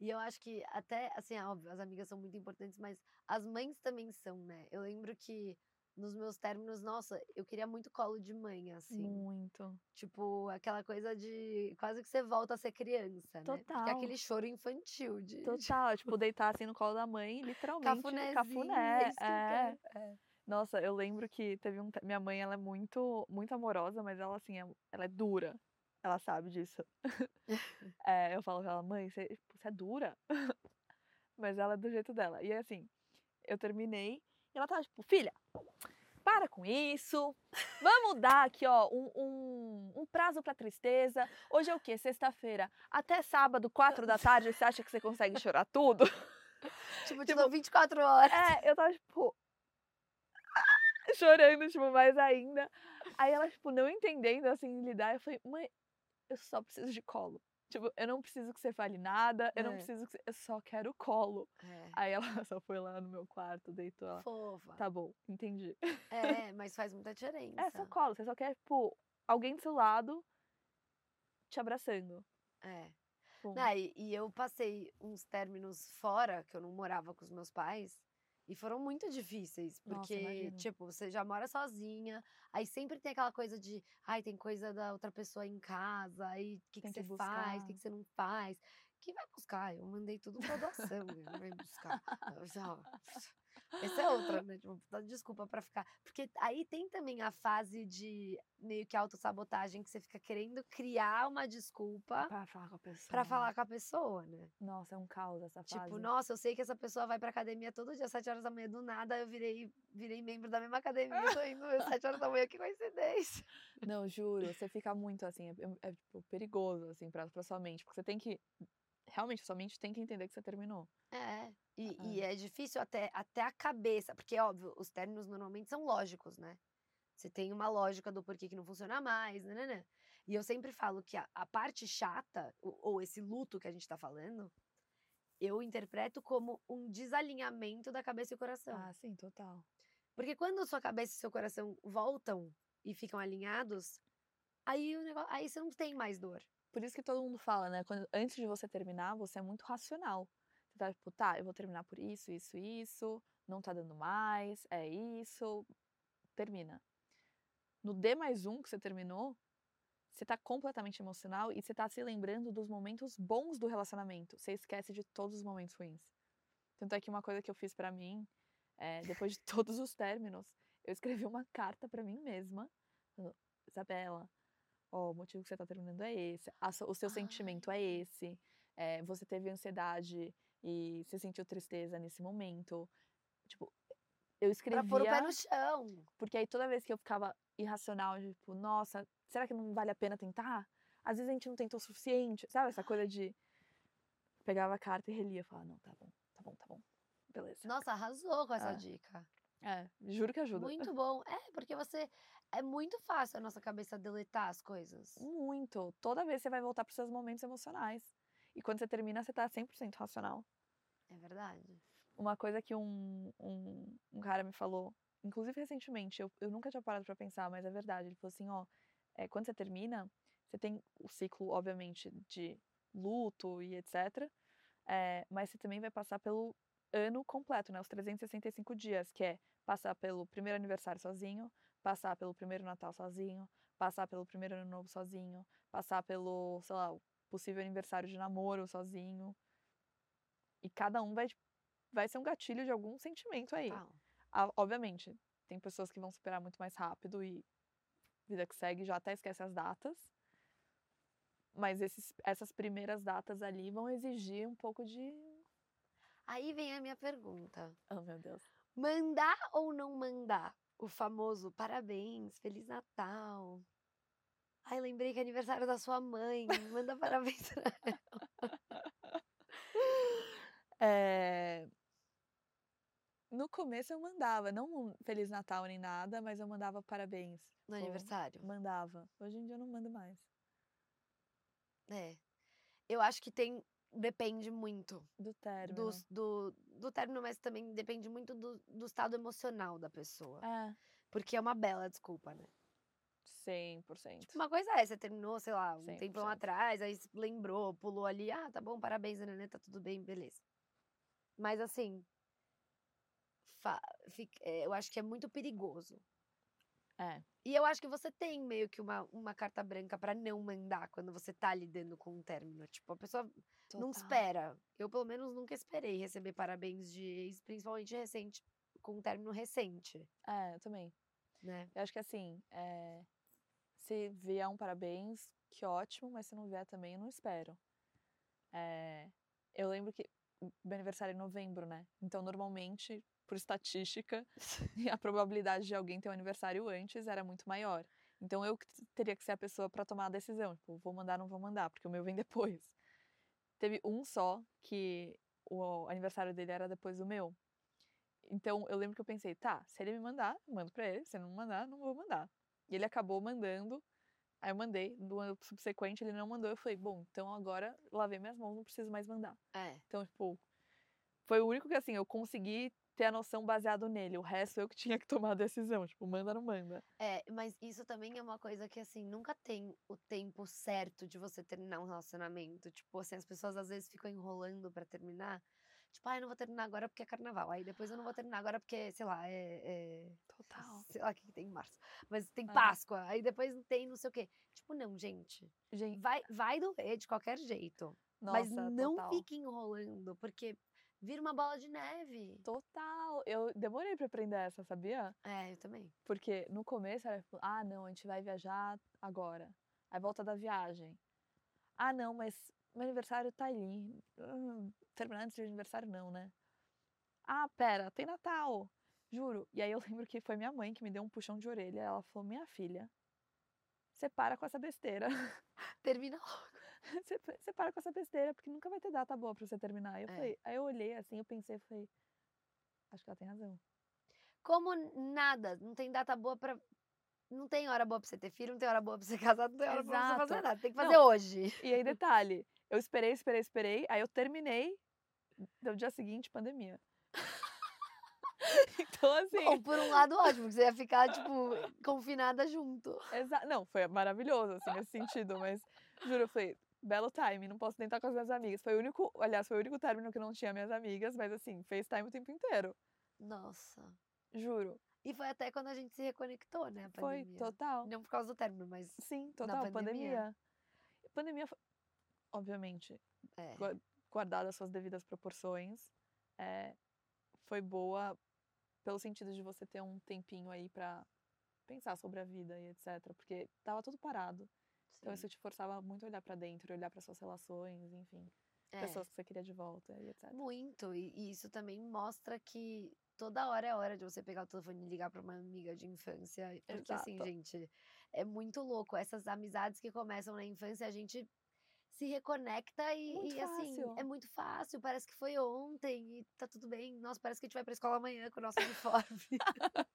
E eu acho que até, assim, é óbvio, as amigas são muito importantes, mas as mães também são, né? Eu lembro que nos meus términos, nossa, eu queria muito colo de mãe, assim. Muito. Tipo, aquela coisa de quase que você volta a ser criança, né? Porque Total. aquele choro infantil de, Total, tipo, deitar assim no colo da mãe, literalmente. cafunézinho, cafuné. É. É. Nossa, eu lembro que teve um. Minha mãe, ela é muito, muito amorosa, mas ela, assim, é- ela é dura. Ela sabe disso. É, eu falo com ela, mãe, você, tipo, você é dura. Mas ela é do jeito dela. E assim, eu terminei e ela tava tipo, filha, para com isso. Vamos dar aqui, ó, um, um, um prazo pra tristeza. Hoje é o quê? Sexta-feira. Até sábado, quatro da tarde, você acha que você consegue chorar tudo? Tipo, Tipo, tipo 24 horas. É, eu tava, tipo. chorando, tipo, mais ainda. Aí ela, tipo, não entendendo, assim, lidar. Eu falei, mãe, eu só preciso de colo. Tipo, eu não preciso que você fale nada, eu não É. preciso que você... Eu só quero colo. É. Aí ela só foi lá no meu quarto, deitou lá. Fofa. Tá bom, entendi. É, mas faz muita diferença. É só colo, você só quer, tipo, alguém do seu lado te abraçando. É. Não, e, e eu passei uns términos fora, que eu não morava com os meus pais, e foram muito difíceis, Nossa, porque, imagino. tipo, você já mora sozinha, aí sempre tem aquela coisa de, ai, tem coisa da outra pessoa em casa, aí o que, que que você faz, o buscar. que, que você não faz. Que vai buscar? Eu mandei tudo pra doação, vai buscar. Essa é outra, né? Tipo, desculpa pra ficar. Porque aí tem também a fase de meio que autossabotagem, que você fica querendo criar uma desculpa Pra falar com a pessoa. pra falar com a pessoa, né? Nossa, é um caos essa fase. Tipo, nossa, eu sei que essa pessoa vai pra academia todo dia às 7 horas da manhã, do nada eu virei, virei membro da mesma academia, eu tô indo às 7 horas da manhã, que coincidência. Não, juro, você fica muito assim, é, é, é, tipo, perigoso, assim, pra, pra sua mente, porque você tem que, realmente, sua mente tem que entender que você terminou. É, e, e é difícil até, até a cabeça, porque, óbvio, os términos normalmente são lógicos, né? Você tem uma lógica do porquê que não funciona mais, né, né, né? E eu sempre falo que a, a parte chata, ou, ou esse luto que a gente tá falando, eu interpreto como um desalinhamento da cabeça e o coração. Ah, sim, total. Porque quando sua cabeça e seu coração voltam e ficam alinhados, aí o negócio, aí você não tem mais dor. Por isso que todo mundo fala, né? Quando, antes de você terminar, você é muito racional. Tá tipo, tá, eu vou terminar por isso, isso, isso, não tá dando mais, é isso, termina. No D mais um que você terminou, você tá completamente emocional e você tá se lembrando dos momentos bons do relacionamento. Você esquece de todos os momentos ruins. Tanto é que uma coisa que eu fiz pra mim, é, depois de todos os términos, eu escrevi uma carta pra mim mesma. Isabela, ó, o motivo que você tá terminando é esse, o seu sentimento é esse, é, você teve ansiedade e você sentiu tristeza nesse momento. Tipo, eu escrevia... Pra pôr o pé no chão. Porque aí toda vez que eu ficava irracional, tipo, nossa, será que não vale a pena tentar? Às vezes a gente não tentou o suficiente, sabe? Essa coisa de. Pegava a carta e relia, falava, não, tá bom, tá bom, tá bom. Beleza. Nossa, arrasou com essa É. dica. É, juro que ajuda. Muito bom. É, porque você. É muito fácil a nossa cabeça deletar as coisas. Muito. Toda vez você vai voltar pros seus momentos emocionais. E quando você termina, você tá 100% racional. É verdade. Uma coisa que um, um, um cara me falou, inclusive recentemente, eu, eu nunca tinha parado pra pensar, mas é verdade. Ele falou assim: ó, é, quando você termina, você tem o ciclo, obviamente, de luto e etc. é, mas você também vai passar pelo ano completo, né? Os 365 dias, que é passar pelo primeiro aniversário sozinho, passar pelo primeiro Natal sozinho, passar pelo primeiro ano novo sozinho, passar pelo, sei lá, o possível aniversário de namoro sozinho. E cada um vai, vai ser um gatilho de algum sentimento aí. Ah, obviamente, tem pessoas que vão superar muito mais rápido e vida que segue já até esquece as datas. Mas esses, essas primeiras datas ali vão exigir um pouco de. Aí vem a minha pergunta: Oh, meu Deus. mandar ou não mandar o famoso parabéns, Feliz Natal? Ai, lembrei que é aniversário da sua mãe. Manda parabéns pra ela. É... No começo eu mandava, não um Feliz Natal nem nada, mas eu mandava parabéns. no aniversário. Mandava. Hoje em dia eu não mando mais. É. Eu acho que tem. Depende muito Do término. do, do, do término, mas também depende muito do, do estado emocional da pessoa. É, Porque é uma bela desculpa, né? 100%. Uma coisa é, você terminou, sei lá, um 100%. tempão atrás, aí lembrou, pulou ali, ah, tá bom, parabéns, Nenê, tá tudo bem, beleza. Mas assim, fa- fica- é, eu acho que é muito perigoso. É. E eu acho que você tem meio que uma, uma carta branca pra não mandar quando você tá lidando com um término. Tipo, a pessoa não Total. espera. Eu, pelo menos, nunca esperei receber parabéns de ex, principalmente recente, com um término recente, É, eu também. né? Eu acho que assim, é, se vier um parabéns, que ótimo, mas se não vier também, eu não espero. É, eu lembro que meu aniversário é em novembro, né? Então, normalmente, por estatística, a probabilidade de alguém ter um aniversário antes era muito maior. Então, eu teria que ser a pessoa para tomar a decisão. Tipo, vou mandar, não vou mandar, porque o meu vem depois. Teve um só que o aniversário dele era depois do meu. Então, eu lembro que eu pensei, tá, se ele me mandar, eu mando pra ele. Se ele não mandar, não vou mandar. E ele acabou mandando. Aí eu mandei. No ano subsequente, ele não mandou. Eu falei, bom, então agora lavei minhas mãos, não preciso mais mandar. É. Então, tipo, foi o único que, assim, eu consegui ter a noção baseado nele. O resto eu que tinha que tomar a decisão. Tipo, manda, não manda. É, mas isso também é uma coisa que, assim, nunca tem o tempo certo de você terminar um relacionamento. Tipo, assim, as pessoas às vezes ficam enrolando para terminar. Tipo, ah, eu não vou terminar agora porque é carnaval. Aí depois eu não vou terminar agora porque, sei lá, é. é Total. Sei lá o que, tem em março. Mas tem É. Páscoa. Aí depois não tem não sei o quê. Tipo, não, gente. Gente, Vai, vai doer de qualquer jeito. nossa, mas não total. fique enrolando, porque vira uma bola de neve. Total. Eu demorei pra aprender essa, sabia? É, eu também. Porque no começo era tipo, ah, não, a gente vai viajar agora. Aí volta da viagem. Ah, não, mas meu aniversário tá ali. Hum, terminar antes do aniversário, não, né? Ah, pera, tem Natal. Juro. E aí eu lembro que foi minha mãe que me deu um puxão de orelha. Ela falou: Minha filha, você para com essa besteira. Termina logo. Você você para com essa besteira, porque nunca vai ter data boa pra você terminar. Aí eu É. falei, aí eu olhei assim, eu pensei, falei, acho que ela tem razão. Como nada, não tem data boa pra. Não tem hora boa pra você ter filho, não tem hora boa pra você casar, não tem hora boa pra você fazer Exato. nada. Tem que Não. fazer hoje. E aí, detalhe, eu esperei, esperei, esperei, aí eu terminei, no dia seguinte, pandemia. então, assim, Bom, por um lado, ótimo, que você ia ficar, tipo, confinada junto. exa- não, foi maravilhoso, assim, nesse sentido, mas, juro, eu falei, belo time, não posso nem estar com as minhas amigas. Foi o único, aliás, foi o único término que não tinha minhas amigas, mas, assim, FaceTime o tempo inteiro, Nossa. juro. E foi até quando a gente se reconectou, né? Foi, total. Não por causa do término, mas. Sim, total, pandemia. pandemia. Pandemia, foi, obviamente, É. guardadas suas devidas proporções, é, foi boa pelo sentido de você ter um tempinho aí pra pensar sobre a vida e etc. Porque tava tudo parado. Então sim. isso te forçava muito a olhar pra dentro, olhar para suas relações, enfim, É. pessoas que você queria de volta e etc. Muito, e, isso também mostra que toda hora é hora de você pegar o telefone e ligar pra uma amiga de infância. Porque, assim, Exato. gente, é muito louco. Essas amizades que começam na infância, a gente se reconecta e, Muito e, assim, é muito fácil. Parece que foi ontem e tá tudo bem. Nossa, parece que a gente vai pra escola amanhã com o nosso uniforme.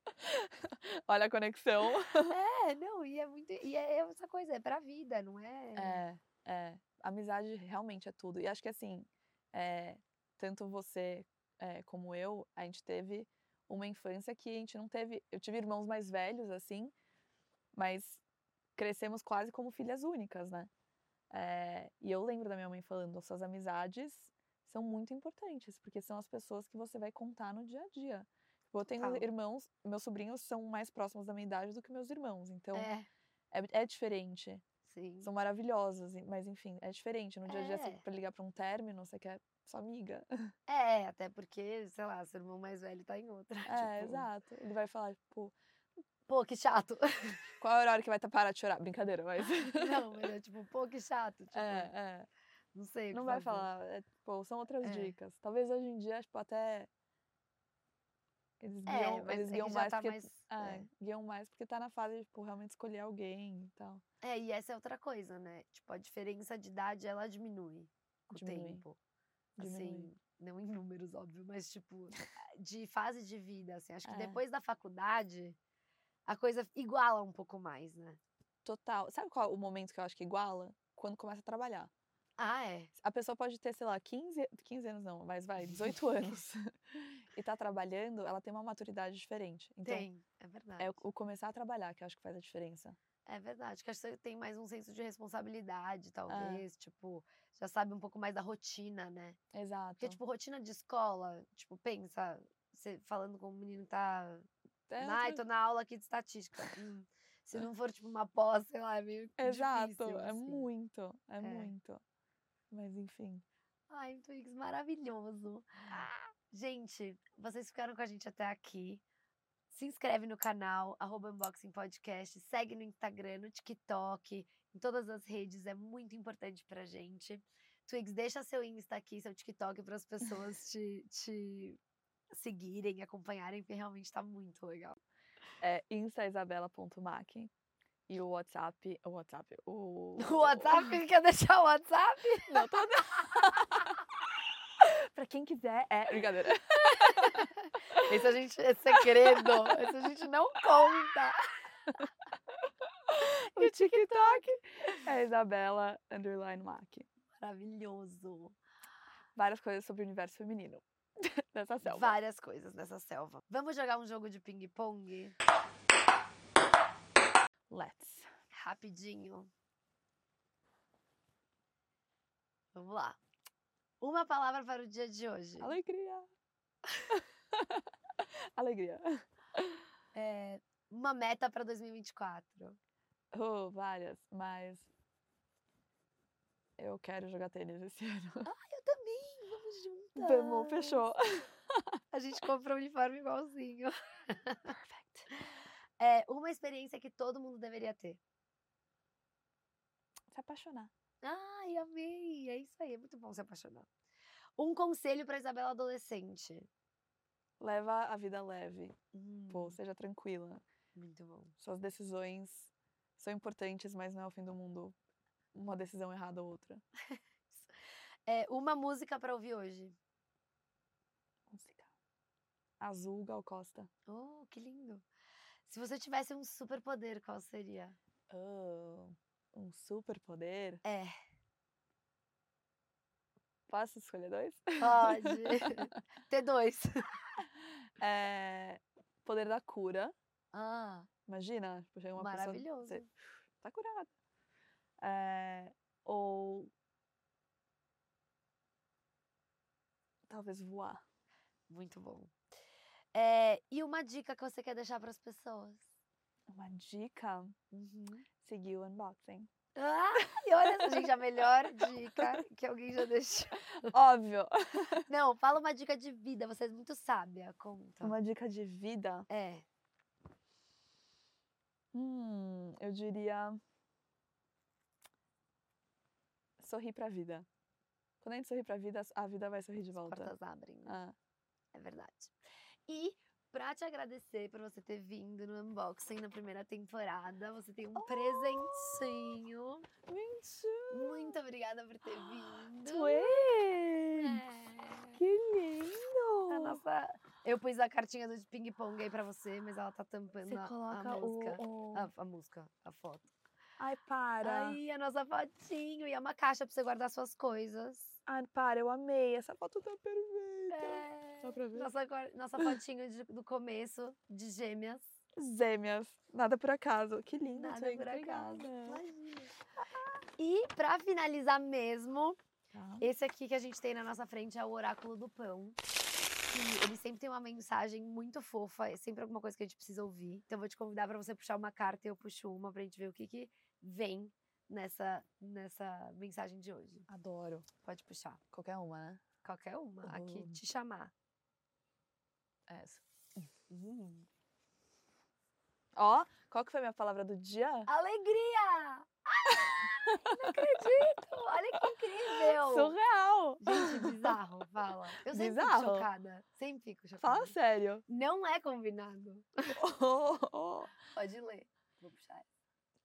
Olha a conexão. é, não, e é muito. E é essa coisa, é pra vida, não é? É, é. Amizade realmente é tudo. E acho que assim, é, tanto você é, como eu, a gente teve uma infância que a gente não teve. Eu tive irmãos mais velhos, assim, mas crescemos quase como filhas únicas, né? É, e eu lembro da minha mãe falando, suas amizades são muito importantes, porque são as pessoas que você vai contar no dia a dia. Tipo, Eu tenho Total. irmãos, meus sobrinhos são mais próximos da minha idade do que meus irmãos, então É, é, é diferente sim. são maravilhosos, e- mas enfim, é diferente. No dia a dia, É. pra ligar pra um término, você quer sua amiga. É, até porque, sei lá, seu irmão mais velho tá em outra. É, tipo, exato. Ele vai falar, tipo, Pô, que chato. qual é o horário que vai parar de chorar? Brincadeira, mas. Não, mas é tipo, pô, que chato. Tipo, É, é. não sei. Não vai fazer. falar. é, tipo, são outras É. dicas. Talvez hoje em dia, tipo, até. Eles É, guiam, eles é que guiam mais tá porque. mais. é, É. guiam mais porque tá na fase de, tipo, realmente escolher alguém e tal. É, e essa é outra coisa, né? Tipo, a diferença de idade, ela diminui com Diminui. o tempo. Diminui. Assim, não em números, óbvio, mas tipo, de fase de vida, assim. Acho que É. depois da faculdade, a coisa iguala um pouco mais, né? Total. Sabe qual é o momento que eu acho que iguala? Quando começa a trabalhar. Ah, é. A pessoa pode ter, sei lá, 15, 15 anos não, mas vai, 18 anos e tá trabalhando, ela tem uma maturidade diferente. Então, Tem, é verdade. é o, o começar a trabalhar que eu acho que faz a diferença. É verdade, que acho que você tem mais um senso de responsabilidade, É. talvez, tipo, já sabe um pouco mais da rotina, né? Exato. Porque, tipo, rotina de escola, tipo, pensa, você falando com um menino que tá. É Ai, outra- tô na aula aqui de estatística. Hum, se não for, tipo, uma pós, sei lá, é meio. Exato, difícil, é assim. muito, é, muito. Mas enfim. Ai, Twix, maravilhoso. Gente, vocês ficaram com a gente até aqui. Se inscreve no canal, arroba Unboxing Podcast, segue no Instagram, no TikTok, em todas as redes, é muito importante pra gente. Twigs, deixa seu Insta aqui, seu TikTok para as pessoas te, te seguirem, acompanharem, porque realmente tá muito legal. É instaisabela.mac e o WhatsApp, o WhatsApp, o... O WhatsApp, quer deixar o WhatsApp? Não, tô... pra quem quiser, é... Brincadeira. Esse a gente, é segredo, esse a gente não conta. o TikTok é Isabela underline Mac. Maravilhoso. Várias coisas sobre o universo feminino nessa selva. Várias coisas nessa selva. Vamos jogar um jogo de ping-pong? Let's. Rapidinho. Vamos lá. Uma palavra para o dia de hoje. Alegria. Alegria. É, uma meta para 2024. Oh, várias, mas eu quero jogar tênis esse ano. Ah. Vamos fechou. A gente comprou um uniforme igualzinho. Perfect. É uma experiência que todo mundo deveria ter. Se apaixonar. Ai, amei. É isso aí, é muito bom se apaixonar. Um conselho para Isabela adolescente. Leva a vida leve. Hum, Pô, seja tranquila. muito bom. Suas decisões são importantes, mas não é o fim do mundo. Uma decisão errada ou outra. É uma música para ouvir hoje. Azul, Gal Costa. Oh, que lindo. Se você tivesse um superpoder, qual seria? Oh, um super poder. É, Posso escolher dois? pode. Ter dois. É, poder da cura. Ah, Imagina, tipo, chega uma pessoa. maravilhoso. Você tá curada. É, ou. Talvez voar. Muito bom. É, e uma dica que você quer deixar para as pessoas? Uma dica: seguir o unboxing. Ah, e olha, gente, a melhor dica que alguém já deixou. Óbvio. Não, fala uma dica de vida, você é muito sábia, conta. Uma dica de vida. É, Hum, eu diria. Sorrir pra vida. Quando a gente sorri pra vida, a vida vai sorrir de as volta. portas abrem, né? Ah, É verdade. E pra te agradecer por você ter vindo no unboxing na primeira temporada, você tem um presentinho. mentira! Muito obrigada por ter vindo. Twins! É. Que lindo! A nossa... Eu pus a cartinha do ping-pong aí pra você, mas ela tá tampando Você a, coloca a música. o. o- A, a música, a foto. Ai, para! Aí, a nossa fotinho. E é uma caixa pra você guardar suas coisas. Ai, para, eu amei. Essa foto tá perfeita. É. Dá pra ver? Nossa, nossa fotinho de- do começo, de gêmeas. Gêmeas. Nada por acaso. Que lindo, Nada por acaso. Imagina. E pra finalizar mesmo, Tá. esse aqui que a gente tem na nossa frente é o Oráculo do Pão. Que ele sempre tem uma mensagem muito fofa, é sempre alguma coisa que a gente precisa ouvir. Então eu vou te convidar pra você puxar uma carta e eu puxo uma pra gente ver o que, que vem nessa, nessa mensagem de hoje. Adoro. Pode puxar. Qualquer uma, né? Qualquer uma. Aqui Uhum. te chamar. Essa. Hum. Ó, qual que foi a minha palavra do dia? Alegria! Não acredito! Olha que incrível! Surreal! Gente, bizarro, fala. Eu sempre Bizarro? fico chocada. Sempre fico chocada. Fala sério. Não é combinado. Pode ler. Vou puxar.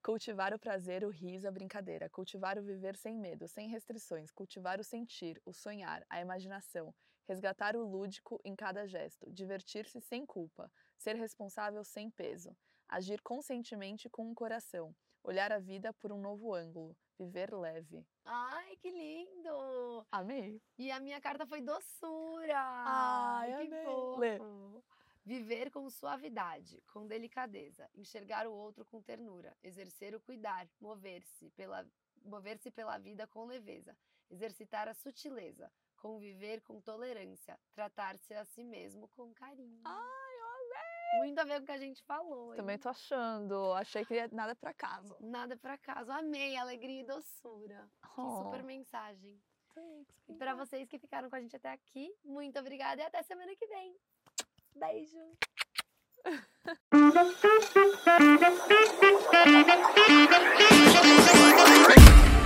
Cultivar o prazer, o riso, a brincadeira. Cultivar o viver sem medo, sem restrições. Cultivar o sentir, o sonhar, a imaginação. Resgatar o lúdico em cada gesto. Divertir-se sem culpa. Ser responsável sem peso. Agir conscientemente com o coração. Olhar a vida por um novo ângulo. Viver leve. Ai, que lindo! Amei. E a minha carta foi doçura. Ai, que amei. fofo. Lê. Viver com suavidade, com delicadeza, enxergar o outro com ternura, exercer o cuidar, mover-se pela mover-se pela vida com leveza, exercitar a sutileza, conviver com tolerância, tratar-se a si mesmo com carinho. Ai, eu Muito a ver com o que a gente falou. Também hein? tô achando. Achei que ia nada pra casa. Nada pra casa. Amei, alegria e doçura. Que Oh. super mensagem. Thanks, E para vocês que ficaram com a gente até aqui, muito obrigada e até semana que vem. Beijo!